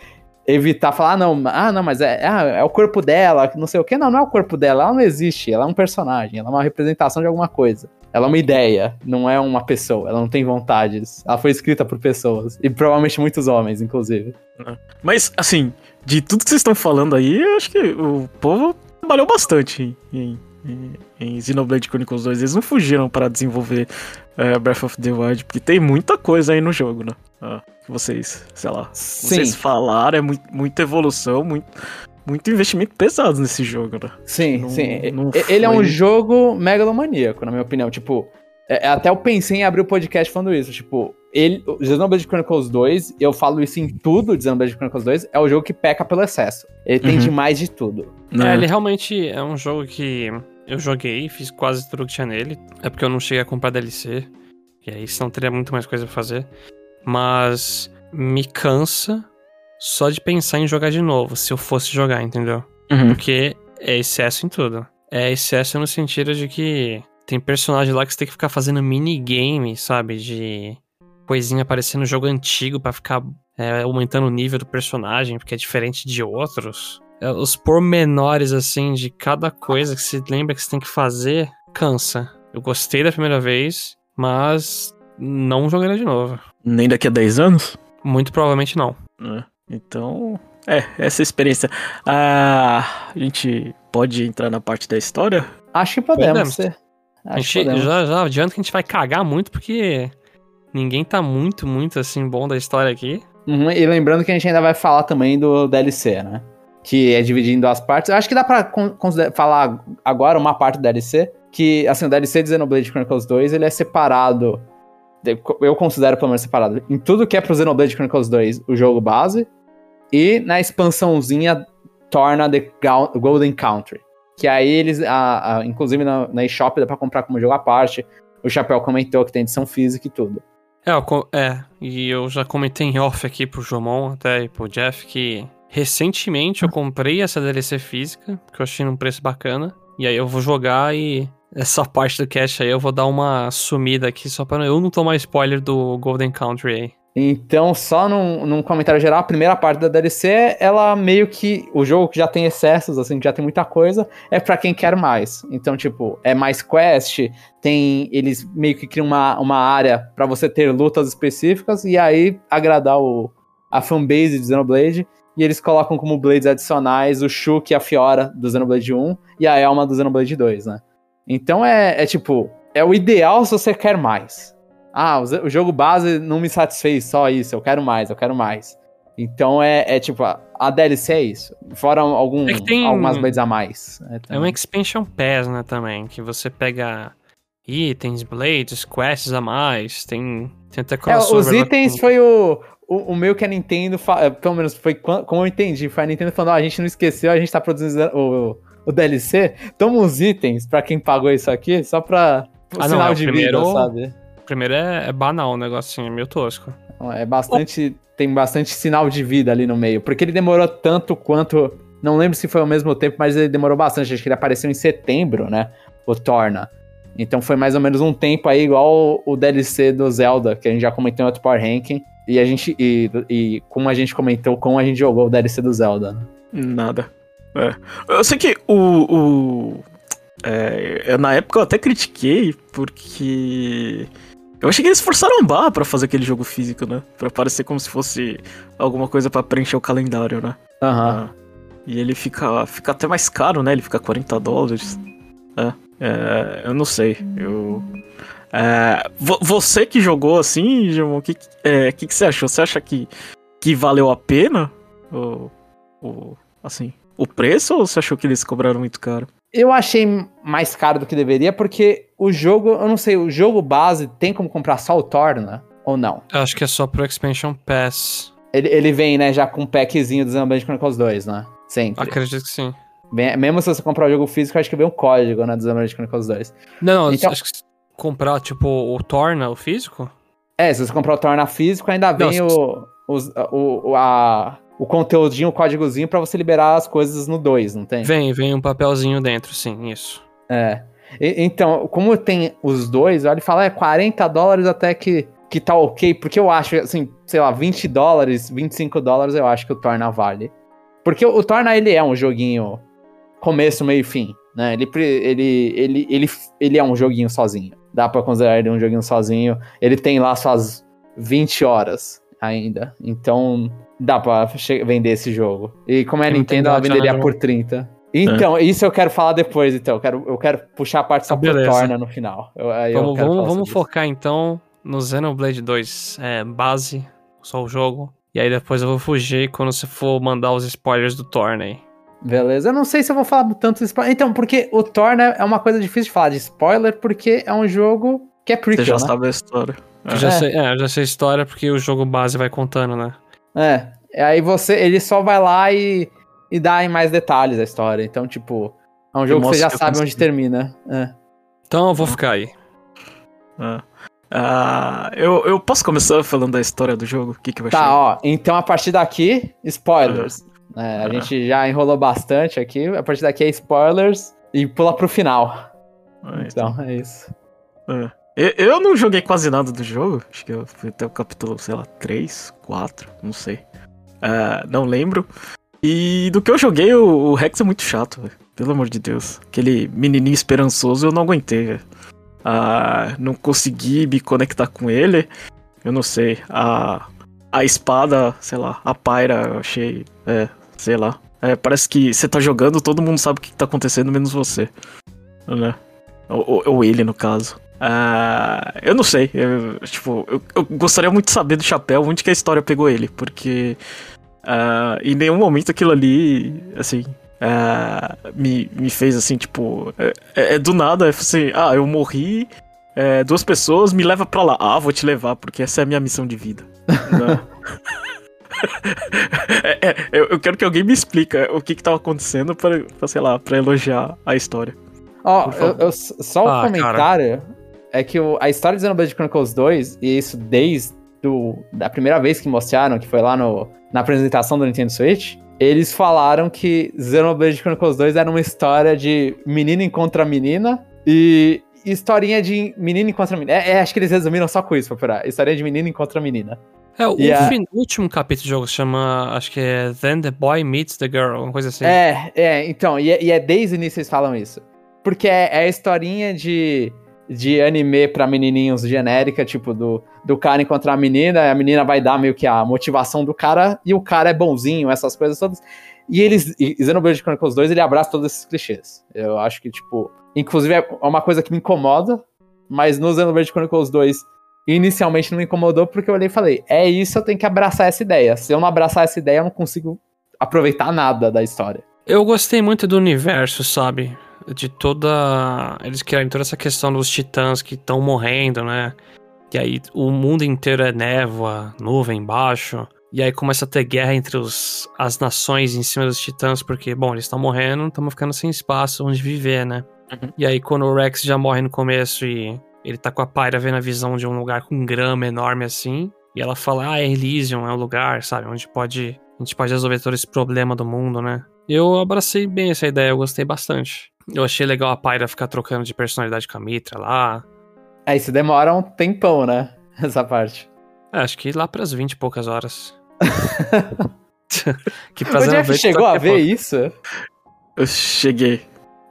evitar falar, ah, não, ah, não, mas é, ah, é o corpo dela, não sei o que. Não, não é o corpo dela, ela não existe, ela é um personagem, ela é uma representação de alguma coisa. Ela é uma ideia, não é uma pessoa, ela não tem vontades. Ela foi escrita por pessoas, e provavelmente muitos homens, inclusive. Mas, assim, de tudo que vocês estão falando aí, eu acho que o povo trabalhou bastante em, em, Xenoblade Chronicles 2. Eles não fugiram para desenvolver é, Breath of the Wild, porque tem muita coisa aí no jogo, né? Ah que vocês, sei lá, Sim. vocês falaram, é muito, muita evolução, muito, muito investimento pesado nesse jogo, né? Sim, não, sim. Não Ele é um jogo megalomaníaco, na minha opinião. Tipo, é, é, até eu pensei em abrir o podcast falando isso. Tipo, ele, o Xenoblade Chronicles 2, eu falo isso em tudo de Xenoblade Chronicles 2, é o jogo que peca pelo excesso. Ele tem uhum. demais de tudo. É, ele realmente é um jogo que eu joguei, fiz quase tudo que tinha nele. É porque eu não cheguei a comprar DLC. E aí senão teria muito mais coisa pra fazer mas me cansa só de pensar em jogar de novo, se eu fosse jogar, entendeu? Uhum. Porque é excesso em tudo. É excesso no sentido de que tem personagem lá que você tem que ficar fazendo minigame, sabe? De coisinha aparecendo no jogo antigo para ficar é, aumentando o nível do personagem, porque é diferente de outros. É, os pormenores, assim, de cada coisa que você lembra que você tem que fazer, cansa. Eu gostei da primeira vez, mas não jogaria de novo. Nem daqui a 10 anos? Muito provavelmente não. É, então, é, essa experiência. Ah, a gente pode entrar na parte da história? Acho que podemos. podemos. a gente, podemos. Já, já adianta que a gente vai cagar muito, porque ninguém tá muito, muito assim bom da história aqui. Uhum, e lembrando que a gente ainda vai falar também do DLC, né? Que é dividido em duas partes. Eu acho que dá pra falar agora uma parte do DLC. Que, assim, o DLC de Xenoblade Chronicles 2, ele é separado eu considero pelo menos separado, em tudo que é pro Xenoblade Chronicles 2, o jogo base, e na expansãozinha torna The Golden Country. Que aí eles, a, a, inclusive na, na eShop dá pra comprar como jogo à parte. O Chapéu comentou que tem edição física e tudo. É, é, e eu já comentei em off aqui pro Jomon, até e pro Jeff, que recentemente eu comprei essa DLC física, que eu achei num preço bacana. E aí eu vou jogar e essa parte do cast aí eu vou dar uma sumida aqui só para eu não tomar spoiler do Golden Country aí. Então, só num, num, comentário geral, a primeira parte da DLC, ela meio que. O jogo que já tem excessos, assim, que já tem muita coisa, é para quem quer mais. Então, tipo, é mais quest, tem. Eles meio que criam uma, uma área para você ter lutas específicas e aí agradar o, a fanbase de Xenoblade. E eles colocam como blades adicionais o Shulk e a Fiora do Xenoblade 1 e a Elma do Xenoblade 2, né? Então é, é tipo, é o ideal se você quer mais. Ah, o, o, jogo base não me satisfez só isso, eu quero mais, eu quero mais. Então é, é tipo, a, a DLC é isso. Fora algum, é tem, algumas blades a mais. É, é um expansion pass, né, também, que você pega itens, blades, quests a mais, tem, tem até. É, os itens com... foi o, o, o meu que a Nintendo, pelo menos foi como eu entendi, foi a Nintendo falando, oh, a gente não esqueceu, a gente tá produzindo o, o DLC, toma uns itens pra quem pagou isso aqui, só pra ah, sinal não, é, de primeiro, vida, sabe? Primeiro é, é banal o negocinho, é meio tosco. É bastante. Oh. Tem bastante sinal de vida ali no meio. Porque ele demorou tanto quanto. Não lembro se foi ao mesmo tempo, mas ele demorou bastante. Acho que ele apareceu em setembro, né? O Torna. Então foi mais ou menos um tempo aí, igual o DLC do Zelda, que a gente já comentou em outro Power Ranking. E a gente. E, e como a gente comentou, como a gente jogou o DLC do Zelda. Nada. É. Eu sei que o. o é, na época eu até critiquei, porque Eu achei que eles forçaram a barra pra fazer aquele jogo físico, né? Pra parecer como se fosse alguma coisa pra preencher o calendário, né? Aham. Ah, e ele fica, fica até mais caro, né? Ele fica 40 dólares. É, é, eu não sei. Eu. É, vo- você que jogou assim, o que, que- é, que, que você achou? Você acha que, que valeu a pena? O, o, assim, o preço ou você achou que eles cobraram muito caro? Eu achei mais caro do que deveria, porque o jogo, eu não sei, o jogo base tem como comprar só o Torna ou não? Eu acho que é só pro Expansion Pass. Ele, ele vem, né, já com um packzinho do Xenoblade Chronicles 2, né? Sempre. Acredito que sim. Mesmo se você comprar o jogo físico, acho que vem um código, né, do Xenoblade Chronicles 2. Não, não, Então- acho que se comprar, tipo, o Torna, o físico? É, se você comprar o Torna físico, ainda Não, vem se- o, os- o, o, a, o conteúdinho, o códigozinho pra você liberar as coisas no 2, não tem? Vem, vem um papelzinho dentro, sim, isso. É. E- então, como tem os dois, olha e fala, é 40 dólares até que, que tá ok, porque eu acho, assim, sei lá, 20 dólares, 25 dólares eu acho que o Torna vale. Porque o, o Torna, ele é um joguinho começo, meio e fim, né? Ele, ele, ele, ele, ele é um joguinho sozinho. Dá pra considerar ele um joguinho sozinho. Ele tem lá suas 20 horas ainda. Então, dá pra vender esse jogo. E como é tenho Nintendo, ela venderia por 30. Então, isso eu quero falar depois, então. Eu quero, eu quero puxar a parte só Ah, por beleza. Torna no final. Eu- eu Vamos, quero vamos, vamos focar então no Xenoblade 2 é, base, só o jogo. E aí depois eu vou fugir quando você for mandar os spoilers do Torna aí. Beleza. Eu não sei se eu vou falar tanto spoiler. Então, porque o Torna é uma coisa difícil de falar de spoiler, porque é um jogo que é Você prequel, já né? sabe a história. Eu já, É. sei, é, eu já sei a história porque o jogo base vai contando, né? É. E aí você, ele só vai lá e, e dá em mais detalhes a história. Então, tipo, é um jogo que você já sabe onde termina. É. Então eu vou ficar aí. Ah. Ah, eu, eu posso começar falando da história do jogo? O que, que vai Tá, chegar? ó. Então, a partir daqui, spoilers. É, a gente já enrolou bastante aqui. A partir daqui é spoilers e pula pro final. Ah, Então, é isso. É. Eu, eu não joguei quase nada do jogo. Acho que eu fui até o capítulo, sei lá, 3, 4, não sei. Ah, não lembro. E do que eu joguei, o, o Rex é muito chato. Pelo amor de Deus. Aquele menininho esperançoso eu não aguentei, velho. Ah, não consegui me conectar com ele. Eu não sei. A, a espada, sei lá, a Pyra, eu achei. É, sei lá. É, parece que você tá jogando, todo mundo sabe o que tá acontecendo, menos você. Né? Ou, ou- ele, no caso. Ah, eu não sei. Eu, tipo, eu, eu gostaria muito de saber do chapéu onde que a história pegou ele, porque ah, em nenhum momento aquilo ali, assim, ah, me, me fez assim, tipo, é, é- é do nada, é assim, ah, eu morri, é, duas pessoas me leva pra lá. Ah, vou te levar, porque essa é a minha missão de vida. Né? É, é, eu, quero que alguém me explique o que que tava acontecendo pra, pra, sei lá, pra elogiar a história. Ó, eu, eu- só um Ah, comentário é que o- a história de Xenoblade Chronicles 2, e isso desde do, da primeira vez que mostraram, que foi lá no, na apresentação do Nintendo Switch, eles falaram que Xenoblade Chronicles 2 era uma história de menino encontra menina e historinha de menino encontra menina. É, é, acho que eles resumiram só com isso, pra procurar. Historinha de menino encontra menina. É, o E a- fin- último capítulo do jogo se chama, acho que é Then the Boy Meets the Girl, uma coisa assim. É, é, então, e é, e é desde o início eles falam isso. Porque é, é a historinha de, de anime pra menininhos genérica, tipo, do, do cara encontrar a menina, a menina vai dar meio que a motivação do cara, e o cara é bonzinho, essas coisas todas. E eles, e Xenoblade Chronicles 2, ele abraça todos esses clichês. Eu acho que, tipo, inclusive é uma coisa que me incomoda, mas no Xenoblade Chronicles 2, inicialmente não me incomodou, porque eu olhei e falei, é isso, eu tenho que abraçar essa ideia. Se eu não abraçar essa ideia, eu não consigo aproveitar nada da história. Eu gostei muito do universo, sabe? De toda. Eles criaram toda essa questão dos titãs que estão morrendo, né? E aí o mundo inteiro é névoa, nuvem embaixo. E aí começa a ter guerra entre os, as nações em cima dos titãs, porque, bom, eles estão morrendo, estamos ficando sem espaço onde viver, né? Uhum. E aí quando o Rex já morre no começo e ele tá com a Pyra vendo a visão de um lugar com grama enorme assim, e ela fala, ah, é Elysium, é o lugar, sabe? Onde pode, a gente pode resolver todo esse problema do mundo, né? Eu abracei bem essa ideia, eu gostei bastante. Eu achei legal a Pyra ficar trocando de personalidade com a Mitra lá. É, isso demora um tempão, né? Essa parte. É, acho que lá pras 20 e poucas horas. que O Jeff Xenoblade chegou tá a ver pouco. isso? Eu cheguei.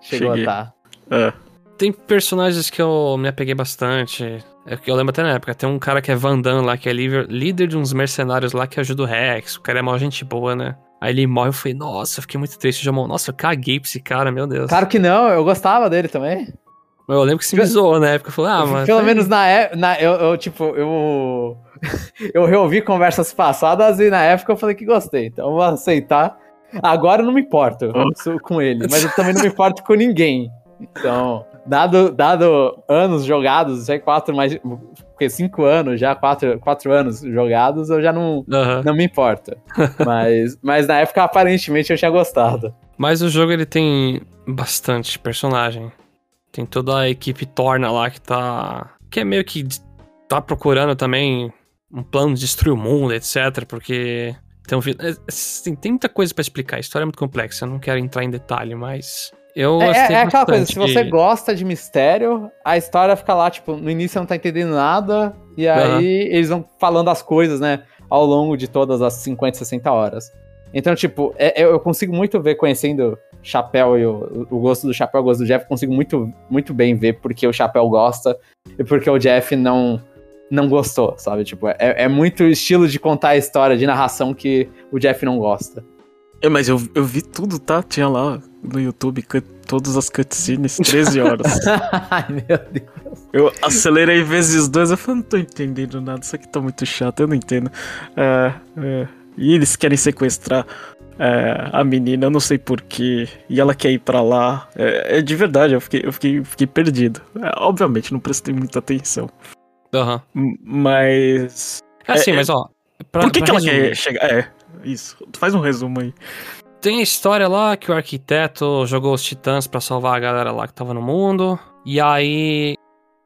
Chegou Cheguei. a tá. É. Tem personagens que eu me apeguei bastante. É eu lembro até na época, tem um cara que é Van Damme lá, que é líder, líder de uns mercenários lá que ajuda o Rex. O cara é mó gente boa, né? Aí ele morre, eu falei, nossa, eu fiquei muito triste, Jamon. Nossa, eu caguei pra esse cara, meu Deus. Claro que não, eu gostava dele também. Eu lembro que se me zoou na época, eu falei, ah, mas... Pelo tá- menos na época, eu, eu, tipo, eu... eu reouvi conversas passadas e na época eu falei que gostei, então eu vou aceitar. Agora eu não me importo sou com ele, mas eu também não me importo com ninguém. Então, dado, dado anos jogados, sei quatro mais... Porque cinco anos já, quatro, quatro anos jogados, eu já não, Aham. não me importo. Mas, mas na época, aparentemente, eu tinha gostado. Mas o jogo ele tem bastante personagem. Tem toda a equipe Torna lá que tá. que é meio que tá procurando também um plano de destruir o mundo, etc. Porque tem, um é, assim, tem muita coisa pra explicar. A história é muito complexa, eu não quero entrar em detalhe, mas. Eu É, gostei é aquela coisa, se você gosta de mistério, a história fica lá, tipo, no início você não tá entendendo nada, e aí Aham. eles vão falando as coisas, né, ao longo de todas as 50, 60 horas. Então, tipo, é- eu eu consigo muito ver, conhecendo Chapéu e o, o gosto do Chapéu e o gosto do Jeff, consigo muito, muito bem ver porque o Chapéu gosta e porque o Jeff não, não gostou, sabe? Tipo, é, é muito o estilo de contar a história, de narração que o Jeff não gosta. É, mas eu, eu vi tudo, tá? Tinha lá no YouTube todas as cutscenes, 13 horas. Ai, meu Deus. Eu acelerei vezes dois, eu falei, não tô entendendo nada, isso aqui tá muito chato, eu não entendo. É, é, e eles querem sequestrar é, a menina, eu não sei porquê, e ela quer ir pra lá. É, é de verdade, eu fiquei, eu fiquei, fiquei perdido. É, obviamente, não prestei muita atenção. Aham. M- Mas. É assim, É, mas ó. pra- por que, que ela quer chegar? É, isso. Faz um resumo aí. Tem a história lá que o arquiteto jogou os titãs pra salvar a galera lá que tava no mundo. E aí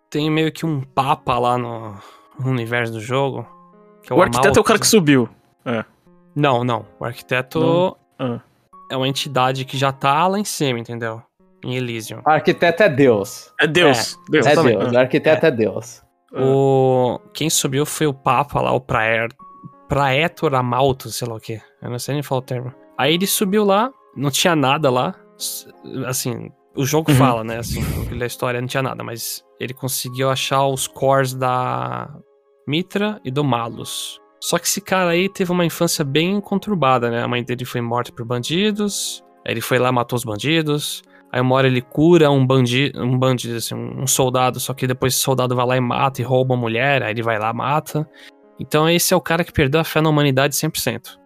tem meio que um papa lá no, no universo do jogo. que O arquiteto é o cara que subiu. Não, não. O arquiteto Não. Ah. é uma entidade que já tá lá em cima, entendeu? Em Elysium. O arquiteto é Deus. É Deus. Deus. É também. Deus. O arquiteto é, Deus. Ah. O... Quem subiu foi o Papa lá, o Praer... Praetor Amalto, sei lá o que. Eu não sei nem falar o termo. Aí ele subiu lá, não tinha nada lá. Assim, o jogo Uhum. fala, né? Assim, da história não tinha nada, mas ele conseguiu achar os cores da Mitra e do Malus. Só que esse cara aí teve uma infância bem conturbada, né? A mãe dele foi morta por bandidos. Aí ele foi lá, matou os bandidos. Aí uma hora ele cura um bandido, um bandido, assim, um soldado, só que depois esse soldado vai lá e mata e rouba a mulher, aí ele vai lá e mata. Então esse é o cara que perdeu a fé na humanidade 100%.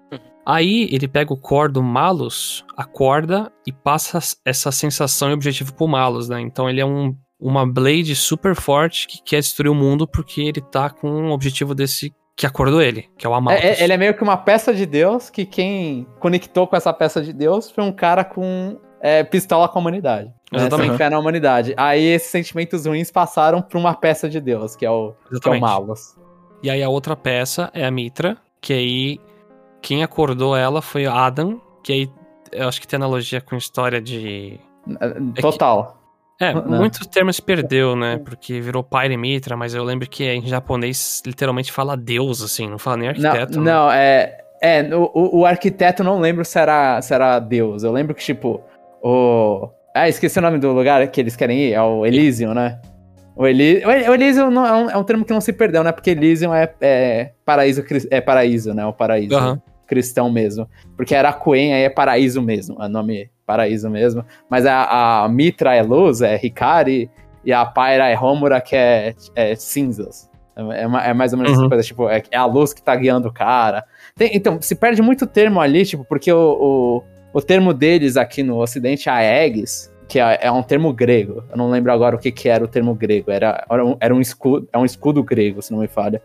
Aí ele pega o core do Malus, acorda e passa essa sensação e objetivo pro Malus, né? Então ele é um, uma Blade super forte que quer destruir o mundo porque ele tá com um objetivo desse que acordou ele, que é o Amalus. É- é- ele é meio que uma peça de Deus que quem conectou com essa peça de Deus foi um cara com é, pistola com a humanidade. né? Exatamente. Sem fé na humanidade. Aí esses sentimentos ruins passaram pra uma peça de Deus, que é o, que é o. Malus. E aí a outra peça é a Mitra, que aí quem acordou ela foi Adam, que aí eu acho que tem analogia com história de. Total. É, muitos termos perdeu, né? Porque virou Pyre Mitra, mas eu lembro que em japonês literalmente fala Deus, assim, não fala nem arquiteto. Não, né? não, é. É, o, o- arquiteto não lembro se era, se era Deus. Eu lembro que, tipo, o. Ah, esqueci o nome do lugar que eles querem ir. É o Elysium, né? O, Eli... o El- o Elysium não, é, um, é um termo que não se perdeu, né? Porque Elysium é, é paraíso, é paraíso, né? O paraíso Aham. Cristão mesmo. Porque Araquém aí é paraíso mesmo. É nome paraíso mesmo. Mas a, a Mitra é luz, é Hikari. E a Pyra é Homura, que é, é cinzas. É, é é mais ou menos essa Uhum. coisa, tipo, é, é a luz que tá guiando o cara. Tem- então, se perde muito termo ali, tipo, porque o, o, o termo deles aqui no ocidente é Aegis, que é, é um termo grego. Eu não lembro agora o que, que era o termo grego. Era, era, um, era um escudo, é um escudo grego, se não me falha.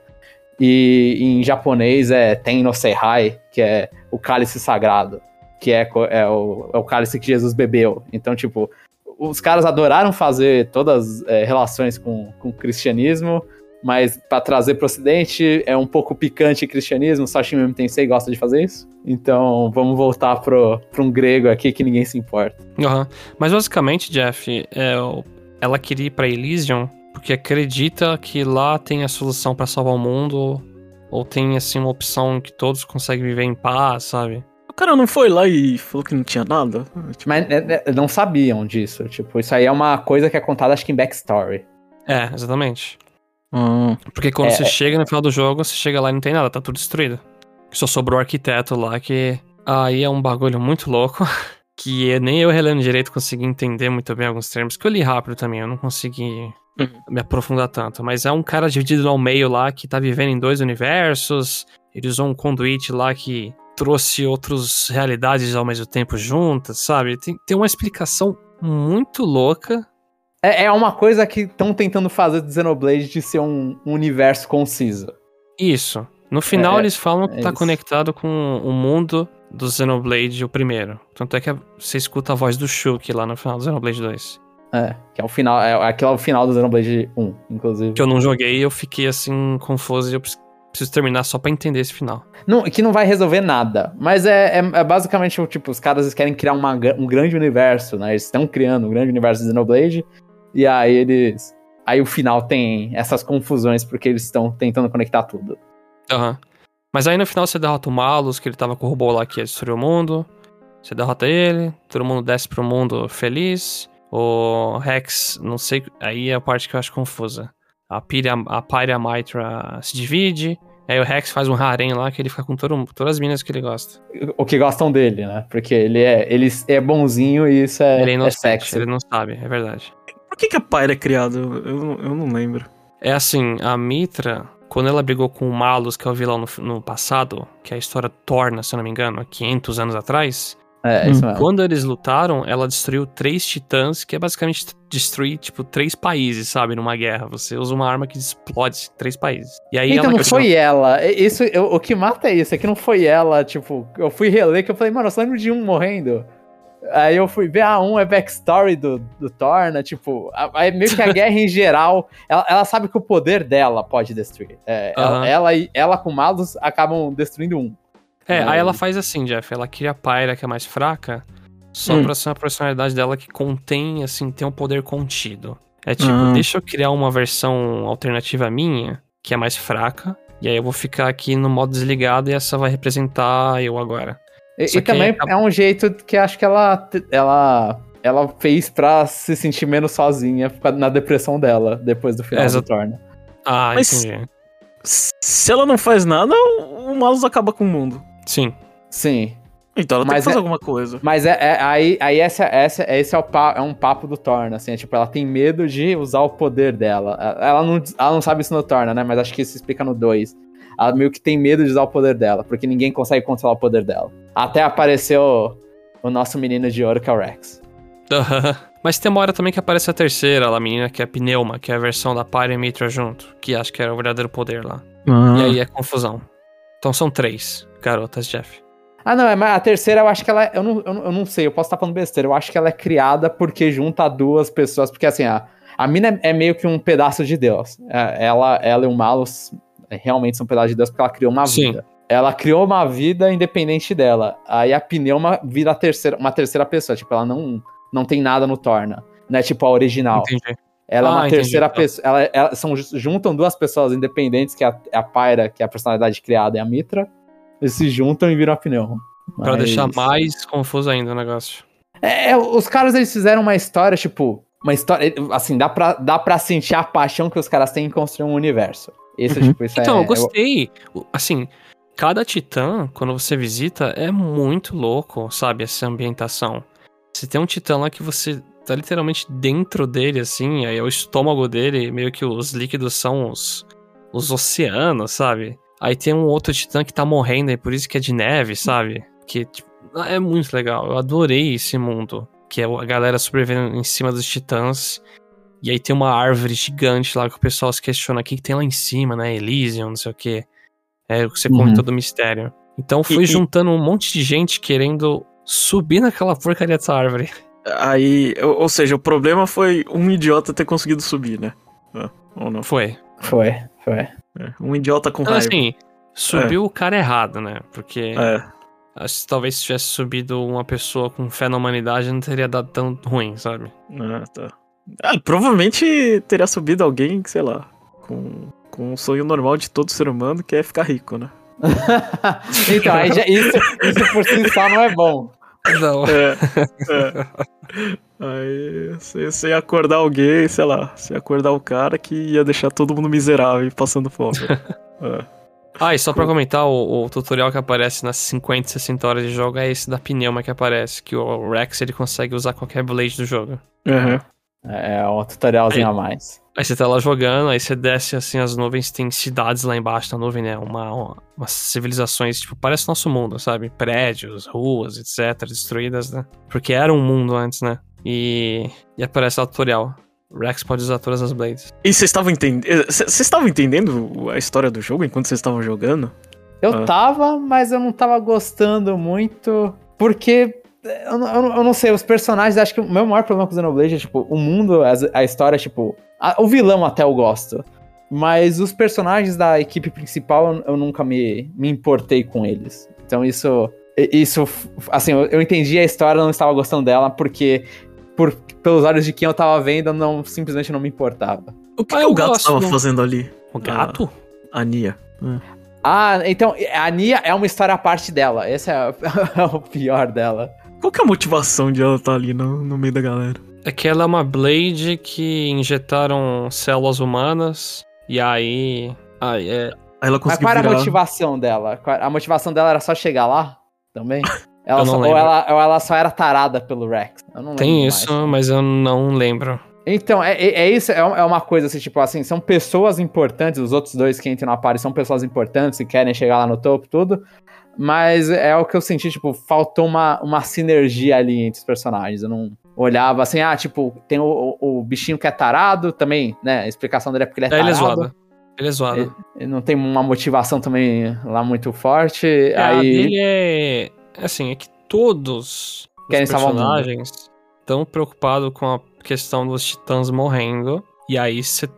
E em japonês é Ten no Seihai, que é o cálice sagrado, que é, é, o, é o cálice que Jesus bebeu. Então, tipo, os caras adoraram fazer todas as relações com, com o cristianismo, mas pra trazer pro ocidente é um pouco picante cristianismo, só Shin Tensei gosta de fazer isso. Então, vamos voltar pro, pro um grego aqui que ninguém se importa. Aham. Mas basicamente, Jeff, é, ela queria ir pra Elysium porque acredita que lá tem a solução pra salvar o mundo, ou tem, assim, uma opção que todos conseguem viver em paz, sabe? O cara não foi lá e falou que não tinha nada? Tipo, Mas né, né, não sabiam disso. Tipo, isso aí é uma coisa que é contada, acho que em backstory. É, exatamente. Hum. Porque quando É, você é. chega no final do jogo, você chega lá e não tem nada, tá tudo destruído. Só sobrou o arquiteto lá, que aí é um bagulho muito louco. Que eu- nem eu relendo direito consegui entender muito bem alguns termos. Que eu li rápido também, eu não consegui Uhum. me aprofundar tanto. Mas é um cara dividido ao meio lá que tá vivendo em dois universos. Ele usou um conduíte lá que trouxe outras realidades ao mesmo tempo juntas, sabe? Tem, tem uma explicação muito louca. É, é uma coisa que estão tentando fazer do Xenoblade de ser um, um universo conciso. Isso. No final É, eles falam que é tá isso. conectado com o mundo do Xenoblade, o primeiro. Tanto é que você escuta a voz do Shulk lá no final do Xenoblade 2. É, que é o final, é, aquele é o final do Xenoblade 1, inclusive. Que eu não joguei e eu fiquei assim, confuso e eu preciso- terminar só pra entender esse final. Não, que não vai resolver nada. Mas é, é, é basicamente, tipo, os caras querem criar uma um grande universo, né? Eles estão criando um grande universo de Xenoblade. E aí eles. Aí o final tem essas confusões porque eles estão tentando conectar tudo. Aham. Mas aí no final você derrota o Malus, que ele tava com o robô lá que ia destruir o mundo. Você derrota ele, todo mundo desce pro mundo feliz. O Rex, não sei, aí é a parte que eu acho confusa. A Pyria, a Pyria Mitra se divide, aí o Rex faz um harem lá que ele fica com todo, todas as minas que ele gosta. O que gostam dele, né? Porque ele é, ele é bonzinho e isso é, ele é é sexy. ele não sabe, é verdade. Por que, que a Pyre é criado? Eu, não- eu não lembro. É assim, a Mitra, quando ela brigou com o Malus, que é o vilão no, no passado, que a história torna, se eu não me engano, há 500 anos atrás, É, é isso mesmo. Quando eles lutaram, ela destruiu três titãs, que é basicamente destruir, tipo, três países, sabe? Numa guerra. Você usa uma arma que explode três países. E aí Então ela não foi ela. Isso, eu- o que mata é isso, é que não foi ela, tipo, eu fui reler que eu falei, mano, eu só lembro de um morrendo. Aí eu fui ver, ah, um é backstory do, do Thor, né? Tipo, aí meio que a guerra em geral, ela, ela sabe que o poder dela pode destruir. É, ela, ela, e- ela com Malus acabam destruindo um. É, Mas- aí ela faz assim, Jeff. Ela cria a Pyra, que é mais fraca, só Hum. pra ser uma personalidade dela que contém, assim, tem um poder contido. É tipo, Ah. deixa eu criar uma versão alternativa minha, que é mais fraca, e aí eu vou ficar aqui no modo desligado e essa vai representar eu agora. E, e também acaba- é um jeito que acho que ela, ela, ela fez pra se sentir menos sozinha na depressão dela, depois do final É, do né? Ah, Mas- entendi. Se ela não faz nada, o o Malus acaba com o mundo. Sim. Sim. Então ela tem Mas que fazer é- alguma coisa. Mas é, é- aí, aí essa, essa, esse é, o pa- é um papo do Thorne, assim, é tipo, ela tem medo de usar o poder dela. Ela não, ela não sabe isso no Thorne, né? Mas acho que isso explica no 2. Ela meio que tem medo de usar o poder dela, porque ninguém consegue controlar o poder dela. Até apareceu o, o nosso menino de ouro, que é o Rex. Mas tem uma hora também que aparece a terceira, lá, a menina, que é a Pneuma, que é a versão da Pyre e Mitra junto, que acho que era o verdadeiro poder lá. Ah. E aí é confusão. Então são três garotas, Jeff. Ah, não, é, mas a terceira eu acho que ela é. Eu não, eu, não, eu não sei, eu posso estar falando besteira. Eu acho que ela é criada porque junta duas pessoas. Porque assim, a, a mina é, é meio que um pedaço de Deus. É, ela, ela e o Malus realmente são um pedaço de Deus porque ela criou uma Sim. vida. Ela criou uma vida independente dela. Aí a Pneuma vira terceira, uma terceira pessoa. Tipo, ela não, não tem nada no Torna. Não é tipo a original. Entendi. Ela é Ah, uma entendi, terceira tá. pessoa. Ela, ela- são, juntam duas pessoas independentes, que é a, é a Pyra, que é a personalidade criada, e a Mitra. Eles se juntam e viram a. Pra Mas- deixar mais confuso ainda o negócio. É, é, os caras eles fizeram uma história, tipo, uma história. Assim, dá pra, dá pra sentir a paixão que os caras têm em construir um universo. Isso, Uhum. tipo, isso Então, é. eu gostei. Assim, cada titã, quando você visita, é muito louco, sabe? Essa ambientação. Você tem um titã lá que você tá literalmente dentro dele, assim, aí é o estômago dele, meio que os líquidos são os, os oceanos, sabe? Aí tem um outro titã que tá morrendo, e por isso que é de neve, sabe? Que tipo, é muito legal. Eu adorei esse mundo. Que é a galera sobrevivendo em cima dos titãs. E aí tem uma árvore gigante lá que o pessoal se questiona o que, que tem lá em cima, né? Elysium, não sei o quê. É o que você Uhum. comentou do mistério. Então foi E- e- juntando um monte de gente querendo subir naquela porcaria dessa árvore. Aí, ou, ou seja, o problema foi um idiota ter conseguido subir, né? Ah, ou não? Foi. Foi, foi. É, um idiota com Então, raiva. assim, subiu o cara errado, né? Porque É. acho talvez se tivesse subido uma pessoa com fé na humanidade não teria dado tão ruim, sabe? Ah, tá. Ah, provavelmente teria subido alguém, sei lá, com, com um sonho normal de todo ser humano, que é ficar rico, né? então, já- isso, isso por si só não é bom. Não. É, é. Aí você, você ia acordar alguém, sei lá, você ia acordar o cara que ia deixar todo mundo miserável e passando fome. É. Ah, e só pra comentar, o, o tutorial que aparece nas 50, 60 horas de jogo é esse da pneuma que aparece, que o Rex ele consegue usar qualquer blade do jogo. Uhum. É um tutorialzinho Aí- a mais. Aí você tá lá jogando, aí você desce assim as nuvens, tem cidades lá embaixo da nuvem, né? Uma, uma- umas civilizações, tipo, parece nosso mundo, sabe? Prédios, ruas, etc, destruídas, né? Porque era um mundo antes, né? E, e aparece lá o tutorial. Rex pode usar todas as blades. E vocês estavam entendendo. Vocês estavam entendendo a história do jogo enquanto vocês estavam jogando? Eu Ah. tava, mas eu não tava gostando muito, porque eu, não- eu eu não sei, os personagens, acho que o meu maior problema com o Xenoblade é, tipo, o mundo, as- a, história, tipo, a- o vilão até eu gosto, mas os personagens da equipe principal eu, eu nunca me, me importei com eles. Então isso, isso, assim, eu, eu entendi a história, eu não estava gostando dela, porque por, pelos olhos de quem eu tava vendo, eu não, simplesmente não me importava. O que, Ah, que eu o gato estava fazendo ali? O gato? A Nia. Ah, então, a Nia é uma história à parte dela, esse é, é o pior dela. Qual que é a motivação de ela estar ali no, no meio da galera? É que ela é uma blade que injetaram células humanas, e aí... Aí é... Ela Mas conseguiu qual era a motivação dela? Qual- A motivação dela era só chegar lá? Também? Ela Eu não só- ou, ela, ou ela só era tarada pelo Rex? Eu não Tem lembro isso, mais. mas eu não lembro. Então, é, é, é isso, é é uma coisa assim, tipo assim, são pessoas importantes, os outros dois que entram na party são pessoas importantes e querem chegar lá no topo, tudo. Mas é o que eu senti, tipo, faltou uma, uma sinergia ali entre os personagens. Eu não olhava assim, ah, tipo, tem o, o, o bichinho que é tarado também, né? A explicação dele é porque ele é É, ele é tarado. zoado. Ele é zoado. Ele não tem uma motivação também lá muito forte. É, aí. dele é. Assim, é que todos Querem os personagens estão preocupados com a questão dos titãs morrendo. E aí você.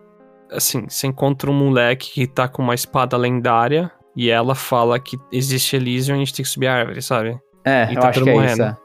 Assim, você encontra um moleque que tá com uma espada lendária. E ela fala que existe Elysium e a gente tem que subir a árvore, sabe? É, E eu tá acho que é morrendo. isso. É,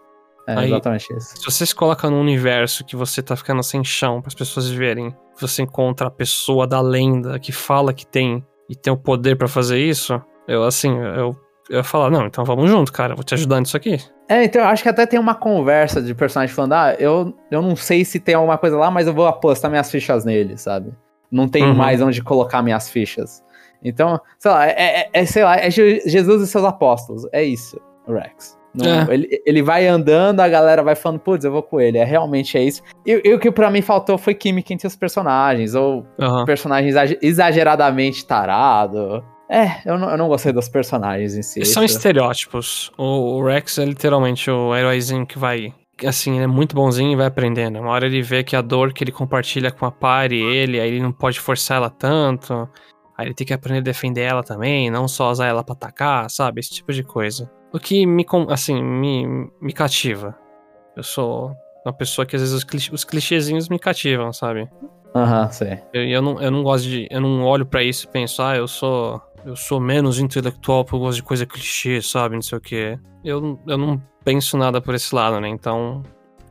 É, Aí- exatamente isso. Se você se coloca num universo que você tá ficando sem chão para as pessoas viverem, você encontra a pessoa da lenda que fala que tem e tem o poder pra fazer isso, eu assim, eu, eu ia falar, não, então vamos junto, cara, vou te ajudar nisso aqui. É, então eu acho que até tem uma conversa de personagem falando, ah, eu, eu não sei se tem alguma coisa lá, mas eu vou apostar minhas fichas nele, sabe? Não tenho Uhum. mais onde colocar minhas fichas. Então, sei lá, é, é- é, sei lá, é Je- Jesus e seus apóstolos. É isso, o Rex. Não- É. ele, ele vai andando, a galera vai falando, putz, eu vou com ele. É realmente é isso. E, e o que pra mim faltou foi química entre os personagens, ou Aham. personagem exage- exageradamente tarado. É, eu não, eu não gostei dos personagens em si. São Isso- estereótipos. O, o Rex é literalmente o heróizinho que vai. Assim, ele é muito bonzinho e vai aprendendo. Uma hora ele vê que a dor que ele compartilha com a party, ele, aí ele não pode forçar ela tanto. Aí ele tem que aprender a defender ela também, não só usar ela pra atacar, sabe? Esse tipo de coisa. O que me, assim, me, me cativa. Eu sou uma pessoa que às vezes os, clichê, os clichêzinhos me cativam, sabe? Aham, sei. Eu, eu, não, eu não gosto de. Eu não olho pra isso e penso, ah, eu sou. Eu sou menos intelectual porque eu gosto de coisa clichê, sabe? Não sei o quê. Eu, não- eu não penso nada por esse lado, né? Então.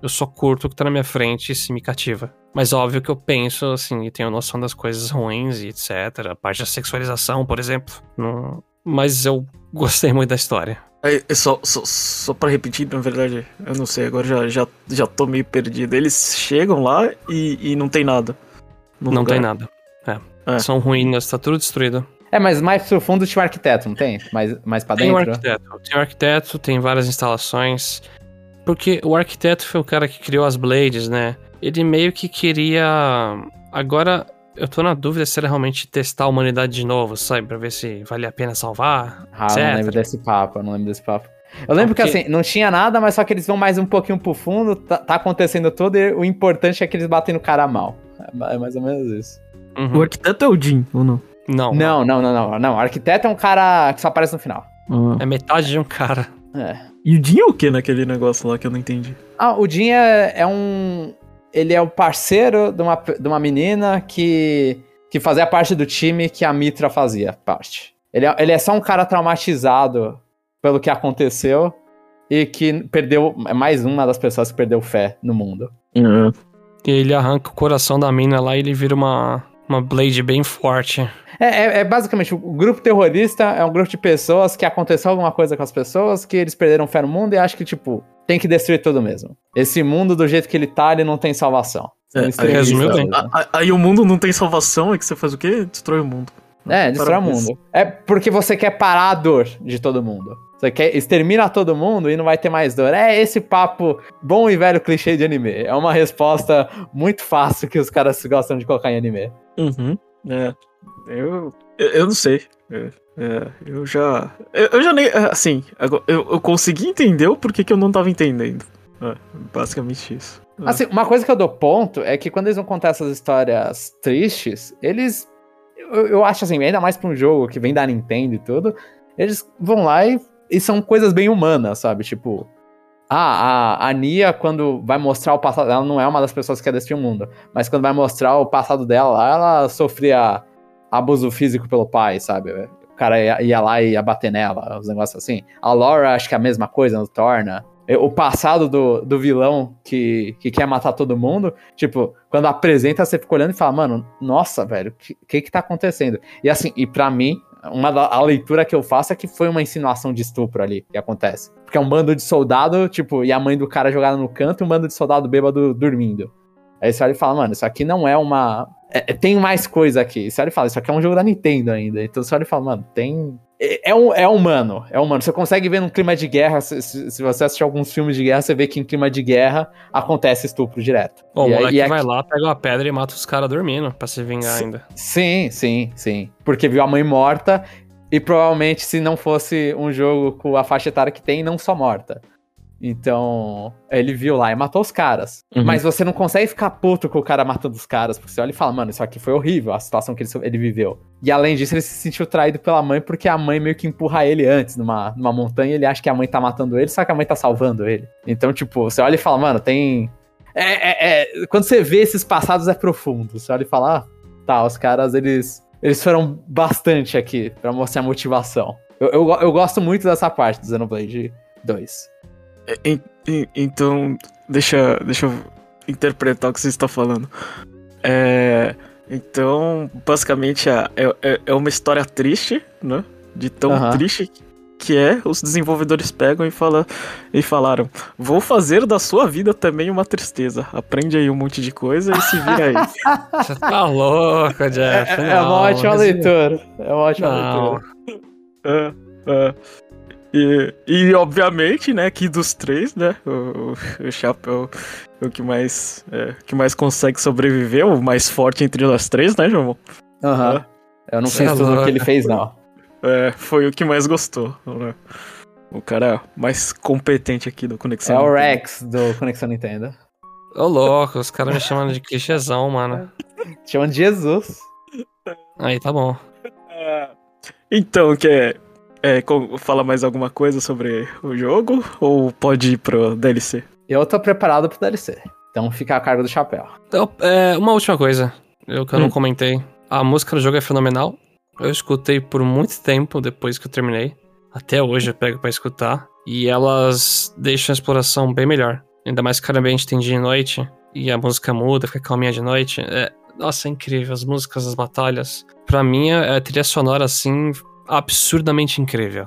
Eu só curto o que tá na minha frente e se me cativa. Mas óbvio que eu penso, assim, e tenho noção das coisas ruins e etc. A parte da sexualização, por exemplo. Não... Mas eu gostei muito da história. Aí, é só, só, só pra repetir, na verdade, eu não sei, agora já, já, já tô meio perdido. Eles chegam lá e, e não tem nada. não lugar. tem nada. É. É. São ruínas, tá tudo destruído. É, mas mais pro fundo tinha o arquiteto, não tem? Mais, mais pra Tem dentro? arquiteto. Tem o arquiteto, tem várias instalações. Porque o arquiteto foi o cara que criou as Blades, né? Ele meio que queria. Agora, eu tô na dúvida se era realmente testar a humanidade de novo, sabe? Pra ver se vale a pena salvar. Ah, eu não etc. lembro desse papo, eu não lembro desse papo. Eu lembro que Porque- assim, não tinha nada, mas só que eles vão mais um pouquinho pro fundo, tá, tá acontecendo tudo e o importante é que eles batem no cara mal. É É mais ou menos isso. Uhum. O arquiteto é o Jim, ou não? Não, Não, não, não, não, não. O arquiteto é um cara que só aparece no final. Ah. É metade de um cara. É. E o Jim é o que naquele negócio lá que eu não entendi? Ah, o Jin é, é um. Ele é o parceiro de uma, de uma menina que, que fazia parte do time que a Mitra fazia parte. Ele é, ele é só um cara traumatizado pelo que aconteceu e que perdeu. É mais uma das pessoas que perdeu fé no mundo. E ele arranca o coração da mina lá e ele vira uma, uma Blade bem forte. É, é- é basicamente o grupo terrorista é um grupo de pessoas que aconteceu alguma coisa com as pessoas, que eles perderam fé no mundo e acham que, tipo, tem que destruir tudo mesmo. Esse mundo, do jeito que ele tá, ele não tem salvação. É, extremistas resumiu bem. Aí o mundo não tem salvação, é que você faz o quê? Destrói o mundo. É, destrói o mundo. É porque você quer parar a dor de todo mundo. Você quer exterminar todo mundo e não vai ter mais dor. É esse papo bom e velho clichê de anime. É uma resposta muito fácil que os caras gostam de colocar em anime. Uhum. É. Eu, eu, eu não sei. É, é, eu já. Eu, eu já nem. é, Assim, eu, eu consegui entender o porquê que eu não tava entendendo. É, basicamente isso. É. Assim, uma coisa que eu dou ponto é que quando eles vão contar essas histórias tristes, eles. Eu, eu acho assim, ainda mais pra um jogo que vem da Nintendo e tudo, eles vão lá e, e são coisas bem humanas, sabe? Tipo. Ah, a, a Nia, quando vai mostrar o passado. Ela não é uma das pessoas que quer o mundo. Mas quando vai mostrar o passado dela ela sofria abuso físico pelo pai, sabe? Cara ia, ia lá e ia bater nela, os negócios assim. A Laura, acho que é a mesma coisa no Torna. O passado do, do vilão que, que quer matar todo mundo, tipo, quando apresenta, você fica olhando e fala, mano, nossa, velho, o que, que que tá acontecendo? E assim, e pra mim, uma da, a leitura que eu faço é que foi uma insinuação de estupro ali que acontece. Porque é um bando de soldado, tipo, e a mãe do cara jogada no canto e um bando de soldado bêbado dormindo. Aí você olha e fala, mano, isso aqui não é uma. É- é- tem mais coisa aqui. Você olha e fala, isso aqui é um jogo da Nintendo ainda. Então você olha e fala, mano, tem. É, é, um, é humano, é humano. Você consegue ver num clima de guerra. Se, se- você assistir alguns filmes de guerra, você vê que em clima de guerra acontece estupro direto. O E aí- moleque e aqui- vai lá, pega uma pedra e mata os caras dormindo pra se vingar Sim. ainda. Sim, sim, sim. Porque viu a mãe morta e provavelmente se não fosse um jogo com a faixa etária que tem, não só morta. Então, ele viu lá e matou os caras. Uhum. Mas você não consegue ficar puto com o cara matando os caras, porque você olha e fala, mano, isso aqui foi horrível, a situação que ele, ele viveu. E além disso, ele se sentiu traído pela mãe, porque a mãe meio que empurra ele antes numa, numa montanha, ele acha que a mãe tá matando ele, só que a mãe tá salvando ele. Então, tipo, você olha e fala, mano, tem. É, é- é- Quando você vê esses passados, é profundo. Você olha e fala, ah, tá, os caras, eles. Eles foram bastante aqui pra mostrar a motivação. Eu, eu, eu gosto muito dessa parte do Xenoblade 2. En- en- Então, deixa, deixa eu interpretar o que você está falando. É, então, basicamente, é, é, é uma história triste, né? De tão triste que é, os desenvolvedores pegam e, fala, e falaram: Vou fazer da sua vida também uma tristeza. Aprende aí um monte de coisa e se vira aí. Você tá louco, Jeff. É, é uma não, ótima mas- leitura. É uma ótima Não. leitura. É, é. E, e, obviamente, né, que dos três, né, o, o, o Chapéu é o que mais, é, que mais consegue sobreviver, o mais forte entre nós três, né, João? Aham. Eu não fiz tudo o que ele fez, não. É, foi o que mais gostou, né? O cara mais competente aqui do Conexão. É o Nintendo. Rex do Conexão Nintendo. Ô, louco, os caras me chamando de clichêzão, mano. Chama de Jesus. Aí tá bom. Então, quer é, co- falar mais alguma coisa sobre o jogo? Ou pode ir pro DLC? Eu tô preparado pro DLC. Então fica a cargo do chapéu. Então, é, uma última coisa, eu que eu não Hum. comentei. A música do jogo é fenomenal. Eu escutei por muito tempo depois que eu terminei. Até hoje eu pego pra escutar. E elas deixam a exploração bem melhor. Ainda mais que ambiente tem dia e noite. E a música muda, fica calminha de noite. É, nossa, é incrível. As músicas das batalhas. Pra mim, é a trilha sonora, assim, absurdamente incrível.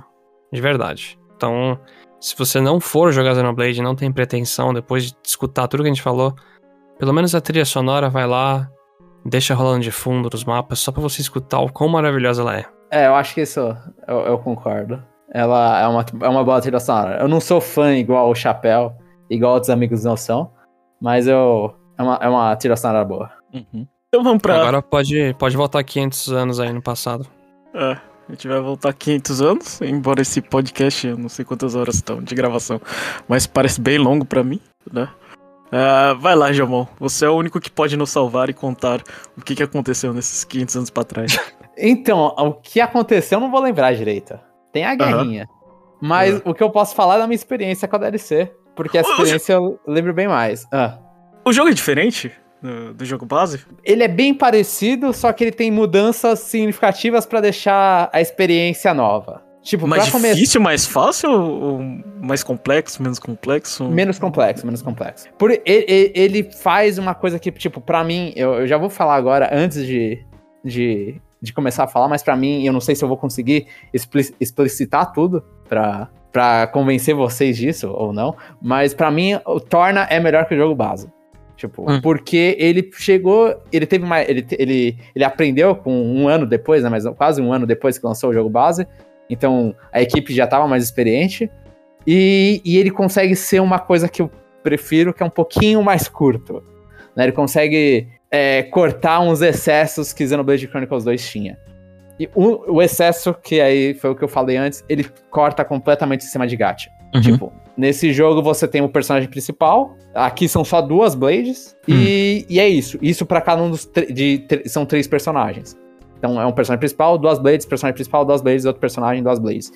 De verdade. Então, se você não for jogar Xenoblade e não tem pretensão, depois de escutar tudo que a gente falou, pelo menos a trilha sonora vai lá, deixa rolando de fundo nos mapas, só pra você escutar o quão maravilhosa ela é. É, eu acho que isso eu, eu concordo. Ela é uma, é uma boa trilha sonora. Eu não sou fã igual o Chapéu, igual outros amigos não são, mas eu. É uma, é uma trilha sonora boa. Então vamos pra. Agora pode, pode voltar 500 anos aí no passado. É, a gente vai voltar 500 anos, embora esse podcast, eu não sei quantas horas estão de gravação, mas parece bem longo pra mim, né? Ah, vai lá, Jamon. Você é o único que pode nos salvar e contar o que, que aconteceu nesses 500 anos pra trás. Então, o que aconteceu eu não vou lembrar direito. Tem a guerrinha. Mas o que eu posso falar é da minha experiência com a DLC. Porque essa experiência eu lembro bem mais. Ah. O jogo é diferente do, do jogo base? Ele é bem parecido, só que ele tem mudanças significativas pra deixar a experiência nova. Tipo, Mais difícil, mais fácil ou mais complexo, menos complexo? Menos complexo, menos complexo. Por, ele, ele- faz uma coisa que, tipo, pra mim, eu, eu já vou falar agora, antes de, de, de começar a falar, mas pra mim, eu não sei se eu vou conseguir expli- explicitar tudo. pra, pra convencer vocês disso ou não, mas pra mim o Torna é melhor que o jogo base. Tipo, Hum. porque ele chegou, ele teve mais, ele, ele, ele aprendeu com um ano depois, né, mas quase um ano depois que lançou o jogo base, então a equipe já tava mais experiente, e, e ele consegue ser uma coisa que eu prefiro, que é um pouquinho mais curto. Né? Ele consegue é, cortar uns excessos que Xenoblade Chronicles 2 tinha. E o, o excesso, que aí foi o que eu falei antes, ele corta completamente o sistema de gacha. Uhum. Tipo, nesse jogo você tem o personagem principal, aqui são só duas Blades, e, e é isso. Isso pra cada um dos. De, são três personagens. Então é um personagem principal, duas Blades, personagem principal, duas Blades, outro personagem, duas Blades.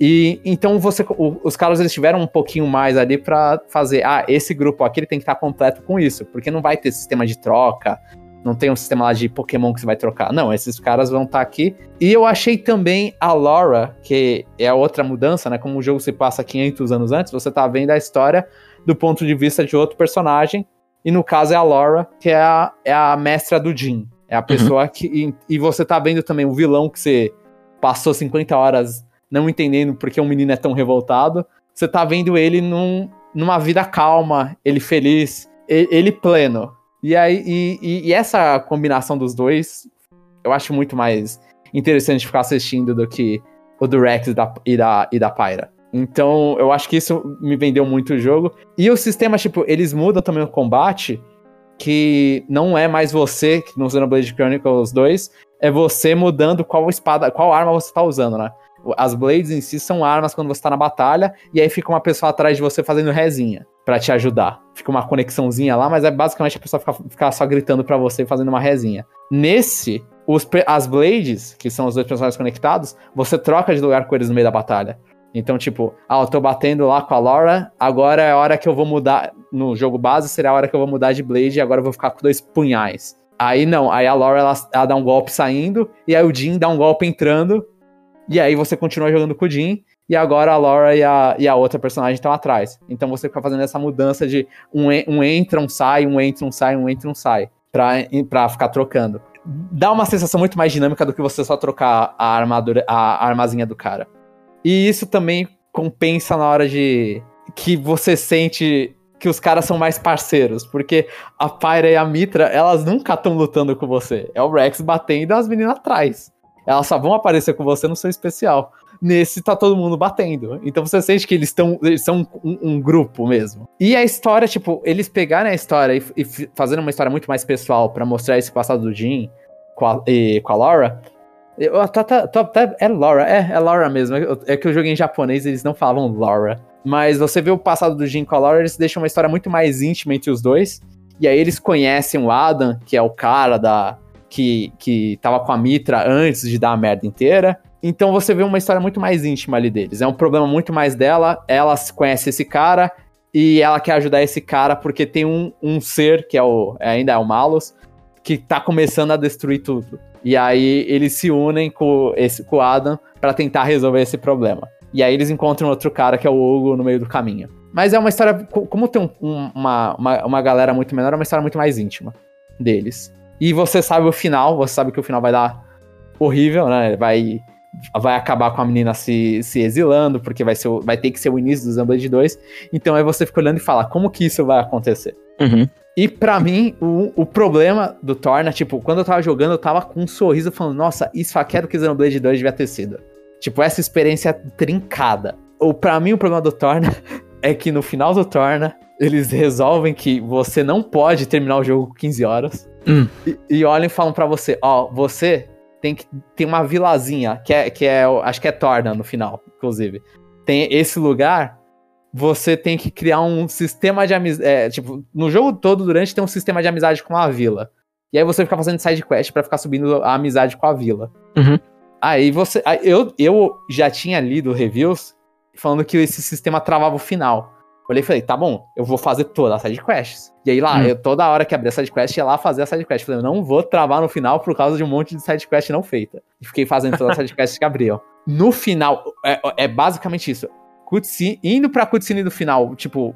E então você, o- os caras eles tiveram um pouquinho mais ali pra fazer, ah, esse grupo aqui ele tem que estar completo com isso, porque não vai ter sistema de troca, não tem um sistema lá de Pokémon que você vai trocar. Não, esses caras vão estar aqui. E eu achei também a Laura, que é a outra mudança, né? Como o jogo se passa 500 anos antes, você tá vendo a história do ponto de vista de outro personagem. E no caso é a Laura, que é a, é a mestra do Jin. É a pessoa que. E, e você tá vendo também o vilão que você passou 50 horas não entendendo porque um menino é tão revoltado. Você tá vendo ele num, numa vida calma, ele feliz, e- ele pleno. E aí, e, e- e essa combinação dos dois, eu acho muito mais interessante ficar assistindo do que o do Rex e da, e da, e da Pyra. Então, eu acho que isso me vendeu muito o jogo. E o sistema, tipo, eles mudam também o combate, que não é mais você, que no Xenoblade Chronicles 2, é você mudando qual espada, qual arma você tá usando, né? As blades em si são armas quando você tá na batalha, e aí fica uma pessoa atrás de você fazendo rezinha pra te ajudar. Fica uma conexãozinha lá, mas é basicamente a pessoa ficar ficar só gritando pra você fazendo uma rezinha. Nesse, os as blades, que são os dois personagens conectados, você troca de lugar com eles no meio da batalha. Então, tipo, ah, eu tô batendo lá com a Laura, agora é a hora que eu vou mudar. No jogo base seria a hora que eu vou mudar de Blade e agora eu vou ficar com dois punhais. Aí não, aí a Laura ela, ela dá um golpe saindo, e aí o Jin dá um golpe entrando, e aí você continua jogando com o Jin, e agora a Laura e a, e a outra personagem estão atrás. Então você fica fazendo essa mudança de um, um entra, um sai, um entra, um sai, um entra, um sai, pra, pra ficar trocando. Dá uma sensação muito mais dinâmica do que você só trocar a armadura, a armazinha do cara. E isso também compensa na hora de que você sente que os caras são mais parceiros, porque a Pyra e a Mitra, elas nunca estão lutando com você. É o Rex batendo as meninas atrás. Elas só vão aparecer com você no seu especial. Nesse tá todo mundo batendo. Então você sente que eles estão eles são um, um grupo mesmo. E a história, tipo, eles pegarem a história e, e fazendo uma história muito mais pessoal pra mostrar esse passado do Jin com a, e com a Laura. Eu, tô- tô- até- é Laura, é, é Laura mesmo. É, que eu joguei em japonês eles não falavam Laura. Mas você vê o passado do Jin com a Laura, eles deixam uma história muito mais íntima entre os dois. E aí eles conhecem o Adam, que é o cara da que, que tava com a Mitra antes de dar a merda inteira. Então você vê uma história muito mais íntima ali deles. É um problema muito mais dela. Ela conhece esse cara e ela quer ajudar esse cara porque tem um, um ser, que é o, ainda é o Malus, que tá começando a destruir tudo. E aí eles se unem com, esse, com o Adam pra tentar resolver esse problema. E aí eles encontram outro cara que é o Hugo no meio do caminho. Mas é uma história. co- Como tem um- uma, uma, uma galera muito menor, é uma história muito mais íntima deles. E você sabe o final, você sabe que o final vai dar horrível, né? Vai, vai acabar com a menina se, se exilando, porque vai, ser, vai ter que ser o início do Xenoblade 2. Então aí você fica olhando e fala, como que isso vai acontecer? Uhum. E pra mim, o, o problema do Torna, tipo, quando eu tava jogando, eu tava com um sorriso falando, nossa, isso aqui era o que Xenoblade 2 devia ter sido. Tipo, essa experiência trincada. Ou pra mim, o problema do Torna é que no final do Torna, eles resolvem que você não pode terminar o jogo com 15 horas. Hum. E, e olham e falam pra você, ó, você tem que tem uma vilazinha, que é, que é, acho que é Torna no final, inclusive. Tem esse lugar, você tem que criar um sistema de amizade. É, tipo, no jogo todo, durante, tem um sistema de amizade com a vila. E aí você fica fazendo side quest pra ficar subindo a amizade com a vila. Uhum. Aí você. aí eu, eu já tinha lido reviews falando que esse sistema travava o final. Olhei e falei, tá bom, eu vou fazer todas as sidequests. E aí lá, Hum. eu, toda hora que abria a sidequest, ia lá fazer a sidequest. Falei, eu não vou travar no final por causa de um monte de sidequest não feita. E fiquei fazendo todas as sidequests que abriam. No final, é, é basicamente isso. Cutscene, indo pra cutscene do final, tipo,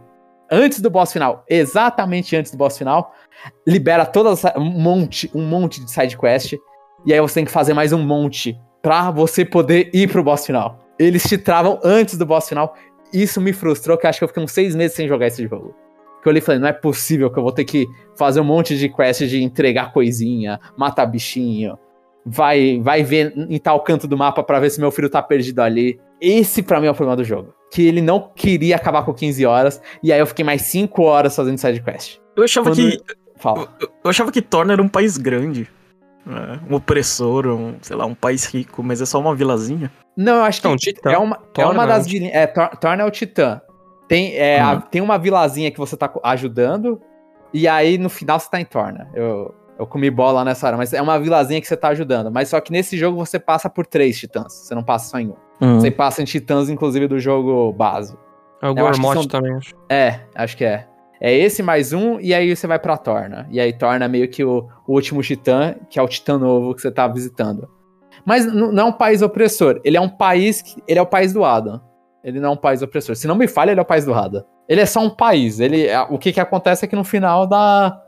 antes do boss final, exatamente antes do boss final, libera todas as- um monte, um monte de sidequest. E aí você tem que fazer mais um monte pra você poder ir pro boss final. eles te travam antes do boss final. Isso me frustrou, que eu acho que eu fiquei uns seis meses sem jogar esse jogo. Que eu olhei e falei, não é possível que eu vou ter que fazer um monte de quest de entregar coisinha, matar bichinho, vai, vai ver em tal canto do mapa para ver se meu filho tá perdido ali. Esse para mim é o problema do jogo. Que ele não queria acabar com 15 horas, e aí eu fiquei mais 5 horas fazendo side quest. Eu achava Quando- que. Fala. Eu, eu achava que Torna era um país grande. Né? Um opressor, um, sei lá, um país rico, mas é só uma vilazinha. Não, eu acho que Não, Titã. é uma, é Torna uma é das vilinhas. É, Tor- Torna é o Titã. Tem, é, a- Uhum. tem uma vilazinha que você tá ajudando, e aí no final você tá em Torna. Eu, eu comi bola nessa hora, mas é uma vilazinha que você tá ajudando. Mas só que nesse jogo você passa por três titãs, você não passa só em um. Você passa em titãs, inclusive, do jogo base. É o Eu acho que Gormott são- também, acho. É, acho que é. É esse mais um, e aí você vai pra Torna. E aí Torna meio que o, o último titã, que é o titã novo que você tá visitando. Mas não é um país opressor. Ele é um país. Que, ele é o país do Adam. Ele não é um país opressor. Se não me falha, ele é o país do Adam. Ele é só um país. Ele, o que que acontece é que no final da.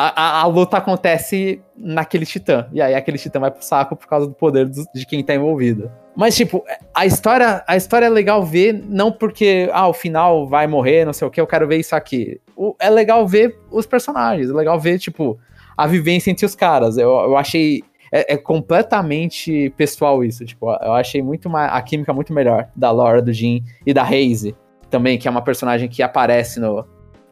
A, a- luta acontece naquele titã. E aí aquele titã vai pro saco por causa do poder dos- de quem tá envolvido. Mas, tipo, a história, a história é legal ver, não porque, ah, o final vai morrer, não sei o que, eu quero ver isso aqui. O- é legal ver os personagens, é legal ver, tipo, a vivência entre os caras. Eu, eu achei. É, é completamente pessoal isso. Tipo, eu achei muito mais. A química muito melhor da Laura, do Jim e da Haze também, que é uma personagem que aparece no,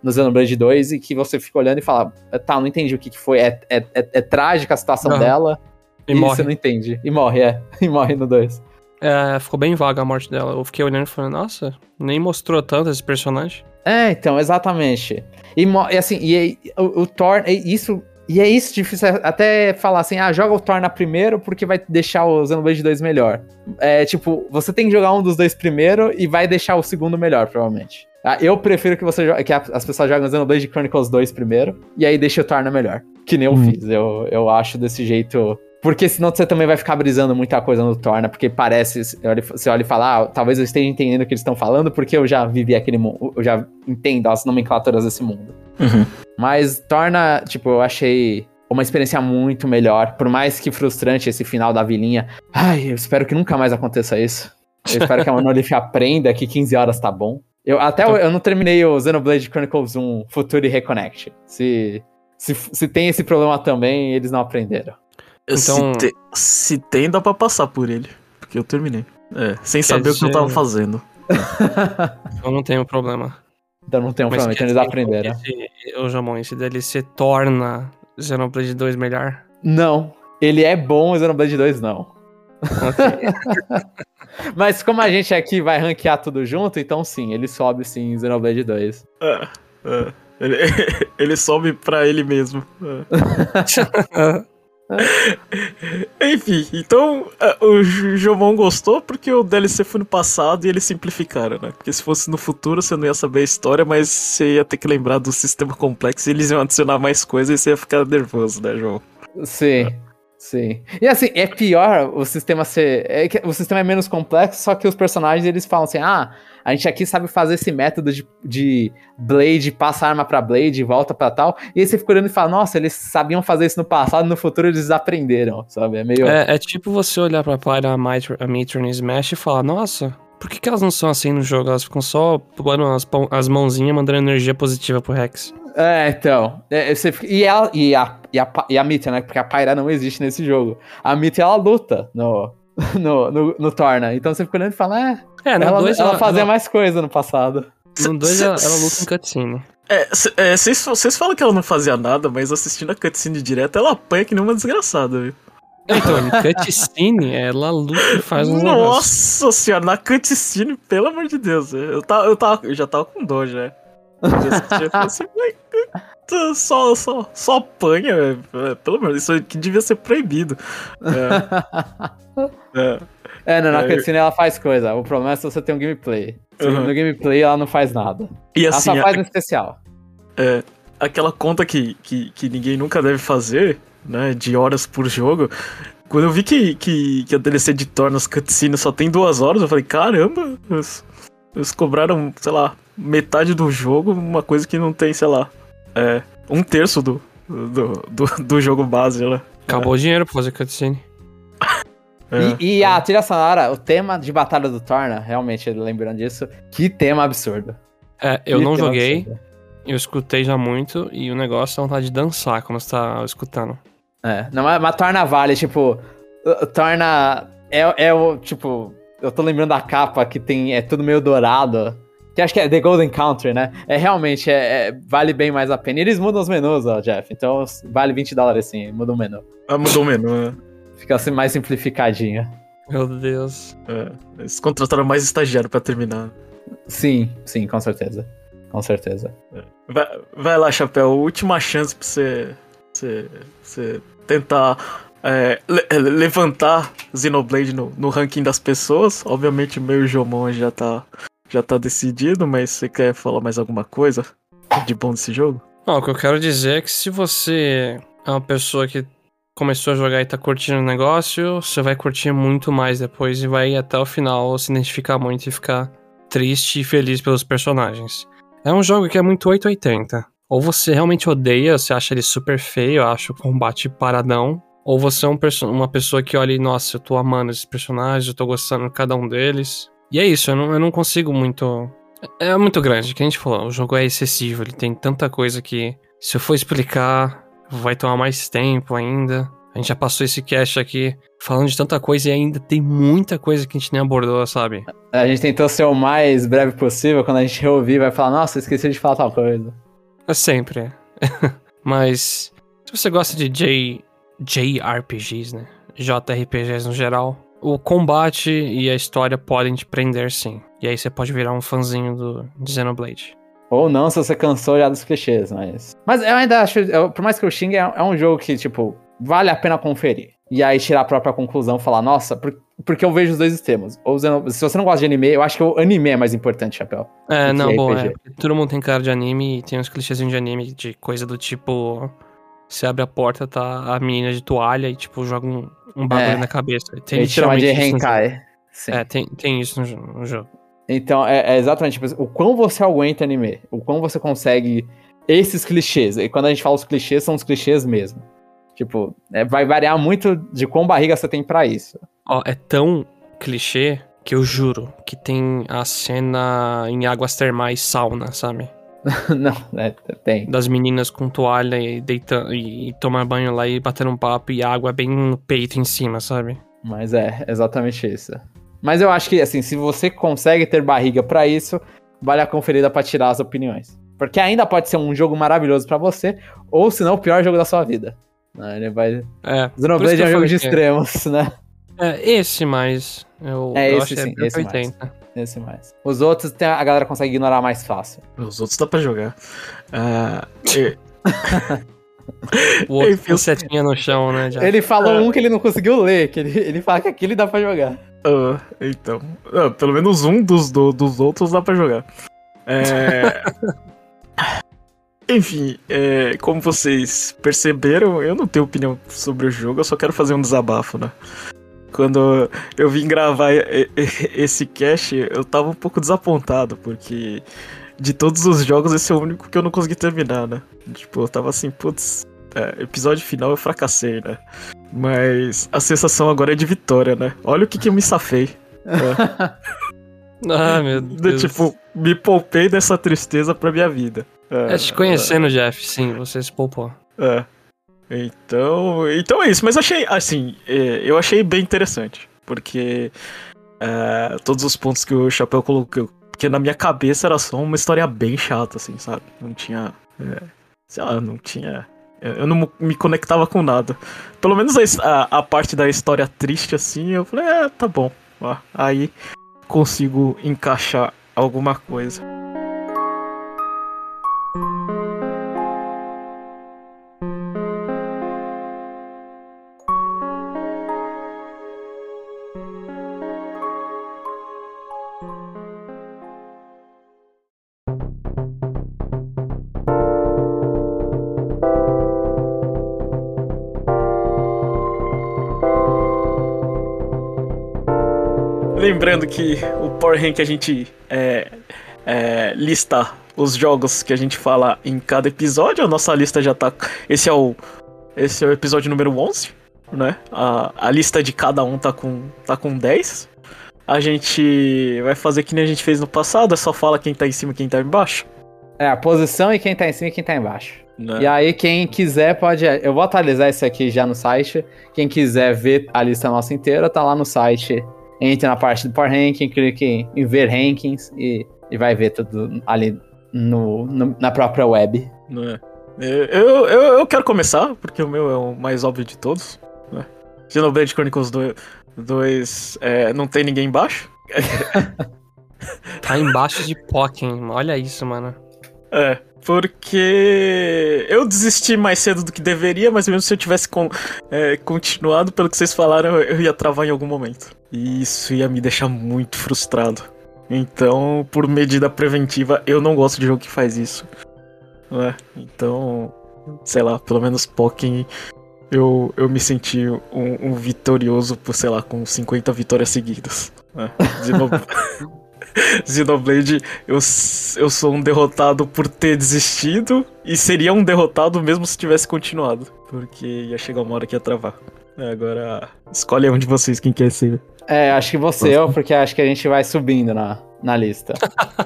no Xenoblade 2 e que você fica olhando e fala, tá, não entendi o que, que foi. É, é, é- é trágica a situação Aham. dela. E, E, morre. você não entende. E morre, é. E morre no 2. É, ficou bem vaga a morte dela. Eu fiquei olhando e falei, nossa, nem mostrou tanto esse personagem. É, então, exatamente. E, e assim, e, aí, o, o Thor, é isso. E é isso difícil até falar assim, ah, joga o Thor na primeiro porque vai deixar o Xenoblade 2 melhor. É, tipo, você tem que jogar um dos dois primeiro e vai deixar o segundo melhor, provavelmente. Ah, Eu prefiro que você que as pessoas joguem Xenoblade Chronicles 2 primeiro e aí deixa o Thor na melhor. Que nem eu Uhum. fiz. Eu, eu acho desse jeito. Porque senão você também vai ficar brisando muita coisa no Torna, porque parece, você olha- você olha e fala, ah, talvez eu esteja entendendo o que eles estão falando, porque eu já vivi aquele mundo, eu já entendo as nomenclaturas desse mundo. Uhum. Mas torna, tipo, eu achei uma experiência muito melhor, por mais que frustrante esse final da vilinha. Ai, eu espero que nunca mais aconteça isso. Eu espero que a Monolith aprenda que 15 horas tá bom. Eu, até eu, eu não terminei o Xenoblade Chronicles 1 Future Reconnect. Se, se, se tem esse problema também, eles não aprenderam. Então- Se, te- se tem, dá pra passar por ele. Porque eu terminei. É, sem saber o que eu dizer- tava fazendo. Eu não tenho problema. Então não tem um Mas problema, então quer eles dizer, aprenderam. Esse, ô, Jamon, esse DLC torna Xenoblade 2 melhor? Não, ele é bom, o Xenoblade 2 não. Ok. Mas como a gente aqui vai ranquear tudo junto, então sim, ele sobe sim em Xenoblade 2. É, é. Ele, ele sobe pra ele mesmo. É. Enfim, então é, o J- Jomon gostou porque o DLC foi no passado e eles simplificaram, né? Porque se fosse no futuro você não ia saber a história, mas você ia ter que lembrar do sistema complexo e eles iam adicionar mais coisas e você ia ficar nervoso, né, João? Sim, sim. E assim, é pior o sistema ser. É o sistema é menos complexo, só que os personagens eles falam assim: ah, a gente aqui sabe fazer esse método de, de Blade, passa arma pra Blade, volta pra tal. E aí você fica olhando e fala: nossa, eles sabiam fazer isso no passado, no futuro eles aprenderam, sabe? É meio. é, é tipo você olhar pra Pyra, a e Smash e falar, nossa, por que, que elas não são assim no jogo? Elas ficam só pondo as, as mãozinhas mandando energia positiva pro Rex. É, então. É, você fica- e, ela, e, a, e, a, e a Mitra, né? Porque a Pyra não existe nesse jogo. A Mitra, ela luta no, no, no, no Torna. Então você fica olhando e fala, é. É, no ela, 2 ela ela, fazia ela, mais coisa no passado. no dois ela, ela luta em cutscene. É, é, vocês vocês falam que ela não fazia nada, mas assistindo a cutscene direto, ela apanha que nem uma desgraçada, viu? Então, em cutscene, ela luta e faz um negócio. Nossa senhora, na cutscene, pelo amor de Deus. Eu, tava, eu, tava, eu já tava com dó já. Assim, "Mas, só, só, só apanha, velho. É, pelo Deus, isso aqui devia ser proibido. É, é. É, não, na É, cutscene ela faz coisa. O problema é se você tem um gameplay. Uhum. No gameplay ela não faz nada. E Ela assim, só faz a- no especial. é, aquela conta que, que, que ninguém nunca deve fazer, né, de horas por jogo. Quando eu vi que, que, que a DLC de Tornas cutscene só tem duas horas, eu falei, caramba, eles, eles cobraram, sei lá, metade do jogo, uma coisa que não tem, sei lá, é, um terço do, do, do, do jogo base, né? Acabou o dinheiro pra fazer cutscene. É. E, e a trilha sonora, o tema de Batalha do Torna, realmente, lembrando disso, que tema absurdo. É, eu Que não joguei, absurdo. eu escutei já muito, e o negócio é vontade de dançar quando você tá escutando. É, não, mas, mas Torna vale, tipo, Torna é, é o, tipo, eu tô lembrando da capa que tem, é tudo meio dourado, que acho que é The Golden Country, né? É realmente, é, é- vale bem mais a pena. E eles mudam os menus, ó, Jeff, então vale 20 dólares sim, muda o menu. Ah, mudou o menu, né? Fica assim mais simplificadinho. Meu Deus. É. Eles contrataram mais estagiário pra terminar. Sim, sim, com certeza. Com certeza. Vai, vai lá, Chapéu. Última chance pra você, você, você tentar é, le- é, levantar Xenoblade no, no ranking das pessoas. Obviamente, o meu Jomon já tá, já tá decidido, mas você quer falar mais alguma coisa de bom desse jogo? Não, o que eu quero dizer é que se você é uma pessoa que começou a jogar e tá curtindo o negócio, você vai curtir muito mais depois e vai até o final se identificar muito e ficar triste e feliz pelos personagens. É um jogo que é muito 880. Ou você realmente odeia, você acha ele super feio, acha o combate paradão, ou você é um uma pessoa que olha e, nossa, eu tô amando esses personagens, eu tô gostando de cada um deles. E é isso, eu não, eu não consigo muito é muito grande, que a gente falou, o jogo é excessivo, ele tem tanta coisa que se eu for explicar, vai tomar mais tempo ainda. A gente já passou esse cast aqui falando de tanta coisa e ainda tem muita coisa que a gente nem abordou, sabe? A gente tentou ser o mais breve possível, quando a gente reouvir, vai falar, nossa, esqueci de falar tal coisa. É sempre. Mas se você gosta de J, JRPGs, né? JRPGs no geral, o combate e a história podem te prender sim. E aí você pode virar um fãzinho do de Xenoblade. Ou não, se você cansou já dos clichês, mas. Mas eu ainda acho, eu- por mais que eu xingue, é, é um jogo que, tipo, vale a pena conferir. E aí tirar a própria conclusão, falar, nossa, por- porque eu vejo os dois extremos. Ou se você não gosta de anime, eu acho que o anime é mais importante, Chapéu. É, não, bom, é. Todo mundo tem cara de anime e tem uns clichêzinhos de anime de coisa do tipo. Você abre a porta, tá a menina de toalha e, tipo, joga um, um bagulho É. na cabeça. Tem gente chama de Henkai. É, tem, tem isso no, no jogo. Então, é, é exatamente tipo, o quão você aguenta anime, o quão você consegue esses clichês. E quando a gente fala os clichês, são os clichês mesmo. Tipo, é, vai variar muito de quão barriga você tem pra isso. Ó, é tão clichê que eu juro que tem a cena em águas termais sauna, sabe? Não, é, tem. Das meninas com toalha e deitando e, e tomar banho lá e batendo um papo e água bem no peito em cima, sabe? Mas é, exatamente isso. Mas eu acho que, assim, se você consegue ter barriga pra isso, vale a conferida pra tirar as opiniões. Porque ainda pode ser um jogo maravilhoso pra você, ou se não, o pior jogo da sua vida. Né, Ele vai... É. Xenoblade é um jogo de extremos, né? É, esse mais. Eu, É, eu esse acho sim, é esse mais. 80. Esse mais. Os outros tem- a galera consegue ignorar mais fácil. Os outros dá pra jogar. Ah, e- O outro Enfim, com setinha no chão, né? Já. Ele falou É. um que ele não conseguiu ler, que ele, ele fala que aquele dá pra jogar. ah, então. ah, pelo menos um dos, do- dos outros dá pra jogar. É. Enfim, é, como vocês perceberam, eu não tenho opinião sobre o jogo, eu só quero fazer um desabafo, né? Quando eu vim gravar esse cast, eu tava um pouco desapontado, porque de todos os jogos, esse é o único que eu não consegui terminar, né? Tipo, eu tava assim, putz, é, episódio final eu fracassei, né? Mas a sensação agora é de vitória, né? Olha o que, que eu me safei. Ah, meu Deus. tipo, me poupei dessa tristeza pra minha vida. É te conhecendo, Jeff, sim, você se poupou. É. Então, então é isso. Mas achei, assim, é, eu achei bem interessante. Porque é, todos os pontos que o Chapéu colocou. Porque na minha cabeça era só uma história bem chata, assim, sabe? Não tinha. é, sei lá, não tinha. Eu não me conectava com nada. Pelo menos a, a, parte da história triste, assim, eu falei, é, tá bom. Aí consigo encaixar alguma coisa. Lembrando que o Power Rank a gente é, é, lista os jogos que a gente fala em cada episódio. A nossa lista já tá. Esse é o. Esse é o episódio número 11. né? A, a lista de cada um tá com, tá com 10. A gente vai fazer que nem a gente fez no passado, é só fala quem tá em cima e quem tá embaixo. É, a posição e quem tá em cima e quem tá embaixo. Né? E aí, quem quiser pode. Eu vou atualizar isso aqui já no site. Quem quiser ver a lista nossa inteira, tá lá no site. Entre na parte do Power Ranking, clique em ver rankings e, e vai ver tudo ali no, no- na própria web. Né? Eu, eu, eu quero começar, porque o meu é o mais óbvio de todos. Né? Xenoblade Chronicles 2, 2 é, não tem ninguém embaixo. Tá embaixo de Pokken. Olha isso, mano. É, porque eu desisti mais cedo do que deveria, mas mesmo se eu tivesse con- é, continuado pelo que vocês falaram, eu, ia travar em algum momento. E isso ia me deixar muito frustrado. Então, por medida preventiva, eu não gosto de jogo que faz isso. né? Então, sei lá, pelo menos Pokken eu, eu me senti um, um vitorioso por, sei lá, com 50 vitórias seguidas. Né? Xeno- Xenoblade, eu, eu sou um derrotado por ter desistido e seria um derrotado mesmo se tivesse continuado. Porque ia chegar uma hora que ia travar. É, Agora, escolhe um de vocês quem quer ser. É, acho que você eu, porque acho que a gente vai subindo na, na lista.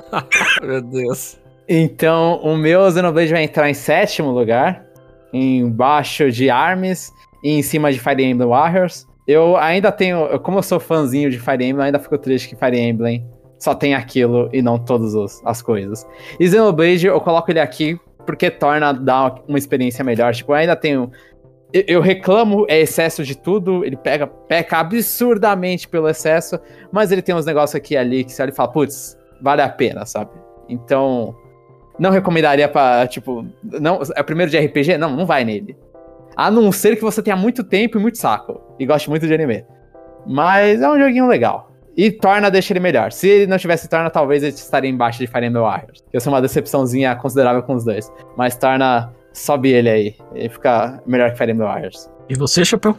Meu Deus. Então, o meu Xenoblade vai entrar em sétimo lugar, embaixo de Arms e em cima de Fire Emblem Warriors. Eu ainda tenho, eu- como eu sou fãzinho de Fire Emblem, eu ainda fico triste que Fire Emblem só tem aquilo e não todas as coisas. E Xenoblade, eu coloco ele aqui porque torna, dá uma experiência melhor. Tipo, eu ainda tenho... eu- reclamo, é excesso de tudo, ele pega, peca absurdamente pelo excesso, mas ele tem uns negócios aqui e ali que você olha e fala, putz, vale a pena, sabe? Então, não recomendaria pra, tipo, não, é o primeiro de RPG? Não, não vai nele. A não ser que você tenha muito tempo e muito saco e goste muito de anime. Mas é um joguinho legal. E Torna deixa ele melhor. Se ele não tivesse Torna, talvez ele estaria embaixo de Fire Emblem Warriors. Eu sou uma decepçãozinha considerável com os dois. Mas Torna, sobe ele aí. Ele fica melhor que Fire Emblem Warriors. E você, Chapéu?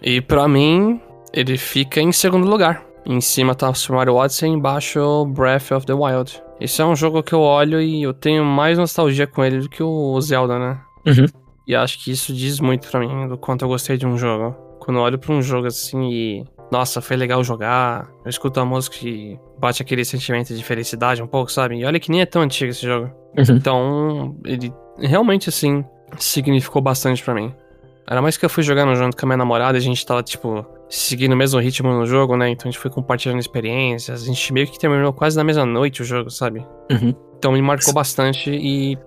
E pra mim, ele fica em segundo lugar. Em cima tá Super Mario Odyssey, embaixo Breath of the Wild. Esse é um jogo que eu olho e eu tenho mais nostalgia com ele do que o Zelda, né? Uhum. E acho que isso diz muito pra mim do quanto eu gostei de um jogo. Quando eu olho pra um jogo assim e. Nossa, foi legal jogar. Eu escuto a música e bate aquele sentimento de felicidade um pouco, sabe? E olha que nem é tão antigo esse jogo. Uhum. Então, ele realmente, assim, significou bastante pra mim. Era mais que eu fui jogando junto com a minha namorada e a gente tava, tipo, seguindo o mesmo ritmo no jogo, né? Então a gente foi compartilhando experiências. A gente meio que terminou quase na mesma noite o jogo, sabe? Uhum. Então me marcou bastante e.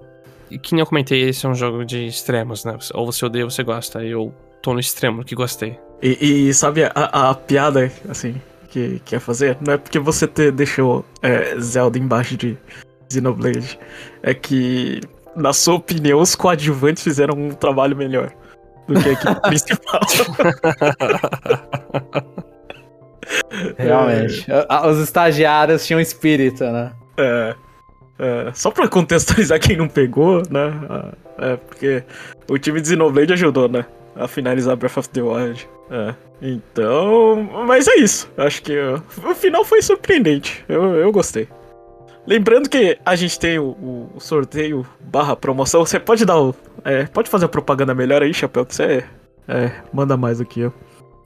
E que nem eu comentei, esse é um jogo de extremos, né? Ou você odeia ou você gosta. E eu tô no extremo que gostei. E, e sabe a, a piada, assim, que quer fazer? Não é porque você te deixou é, Zelda embaixo de Xenoblade. É que, na sua opinião, os coadjuvantes fizeram um trabalho melhor do que a equipe principal. Realmente. Ah, Os estagiários tinham espírito, né? É, é, só pra contextualizar quem não pegou, né? ah, É, porque o time de Xenoblade ajudou, né? A finalizar Breath of the Wild. É, então. Mas é isso. Acho que ó, o final foi surpreendente. Eu, eu gostei. Lembrando que a gente tem o, o sorteio barra promoção. Você pode dar o. é, pode fazer a propaganda melhor aí, Chapéu, que você é, manda mais do que eu.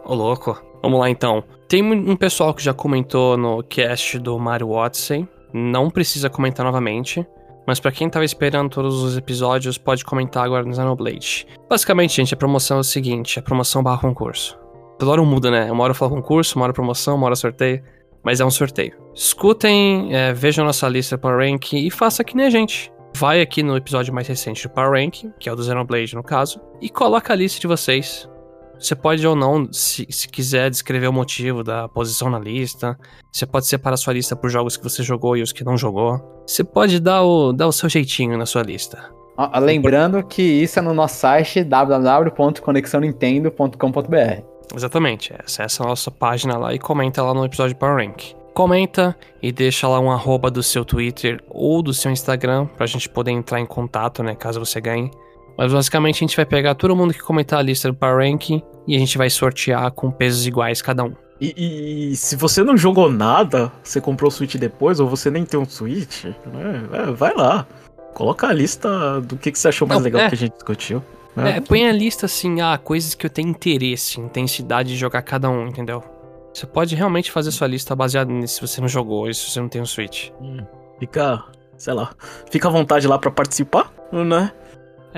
Ô, louco. Vamos lá então. Tem um pessoal que já comentou no cast do Mario Odyssey. Não precisa comentar novamente. Mas pra quem tava esperando todos os episódios, pode comentar agora no Xenoblade. Basicamente, gente, a promoção é o seguinte: a promoção barra concurso. Toda hora muda, né? Uma hora falo concurso, uma hora promoção, uma hora sorteio. Mas é um sorteio. Escutem, é, vejam nossa lista Power Rank e faça que nem a gente. Vai aqui no episódio mais recente do Power Rank, que é o do Xenoblade no caso, e coloca a lista de vocês. Você pode ou não, se, se quiser, descrever o motivo da posição na lista. Você pode separar sua lista por jogos que você jogou e os que não jogou. Você pode dar o, dar o seu jeitinho na sua lista. Ó, Lembrando que isso é no nosso site www.conexãonintendo.com.br. Exatamente, essa, essa é a nossa página lá e comenta lá no episódio de Power Rank. Comenta e deixa lá um arroba do seu Twitter ou do seu Instagram pra gente poder entrar em contato, né, caso você ganhe. Mas basicamente a gente vai pegar todo mundo que comentar a lista do Power Rank e a gente vai sortear com pesos iguais cada um. E, e se você não jogou nada, você comprou o Switch depois, ou você nem tem um Switch, né, é, vai lá. Coloca a lista do que, que você achou mais Não, legal é. que a gente discutiu. É, põe a lista assim, ah, coisas que eu tenho interesse, intensidade de jogar cada um, entendeu? Você pode realmente fazer sua lista baseada nisso se você não jogou, e se você não tem um Switch. Hum, fica, sei lá, fica à vontade lá pra participar, né?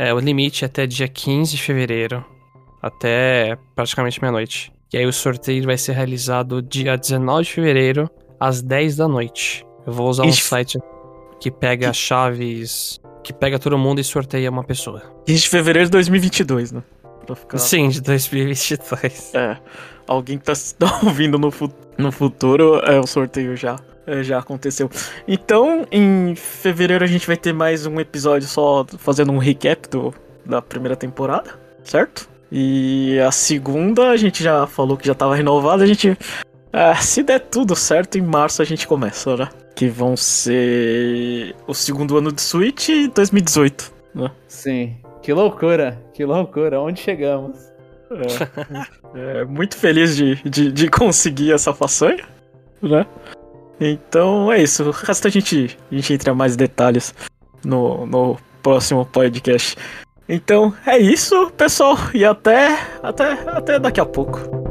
É, o limite é até dia 15 de fevereiro, até praticamente meia-noite. E aí o sorteio vai ser realizado dia 19 de fevereiro, às 10 da noite. Eu vou usar um Ixi. site que pega chaves, que pega todo mundo e sorteia uma pessoa. 15 de fevereiro de 2022, né? Pra ficar... Sim, de 2022. É, alguém que tá, ouvindo no, fu- no futuro, é, o sorteio já, já aconteceu. Então, em fevereiro a gente vai ter mais um episódio só fazendo um recap do, da primeira temporada, certo? E a segunda a gente já falou que já tava renovada, a gente... é, se der tudo certo, em março a gente começa, né? Que vão ser o segundo ano de Switch e 2018, né? Sim. Que loucura, que loucura. Onde chegamos? É, é, muito feliz de, de, de conseguir essa façanha, né? Então é isso. O resto a gente, a gente entra mais detalhes no, no próximo podcast. Então é isso, pessoal. E até, até, até daqui a pouco.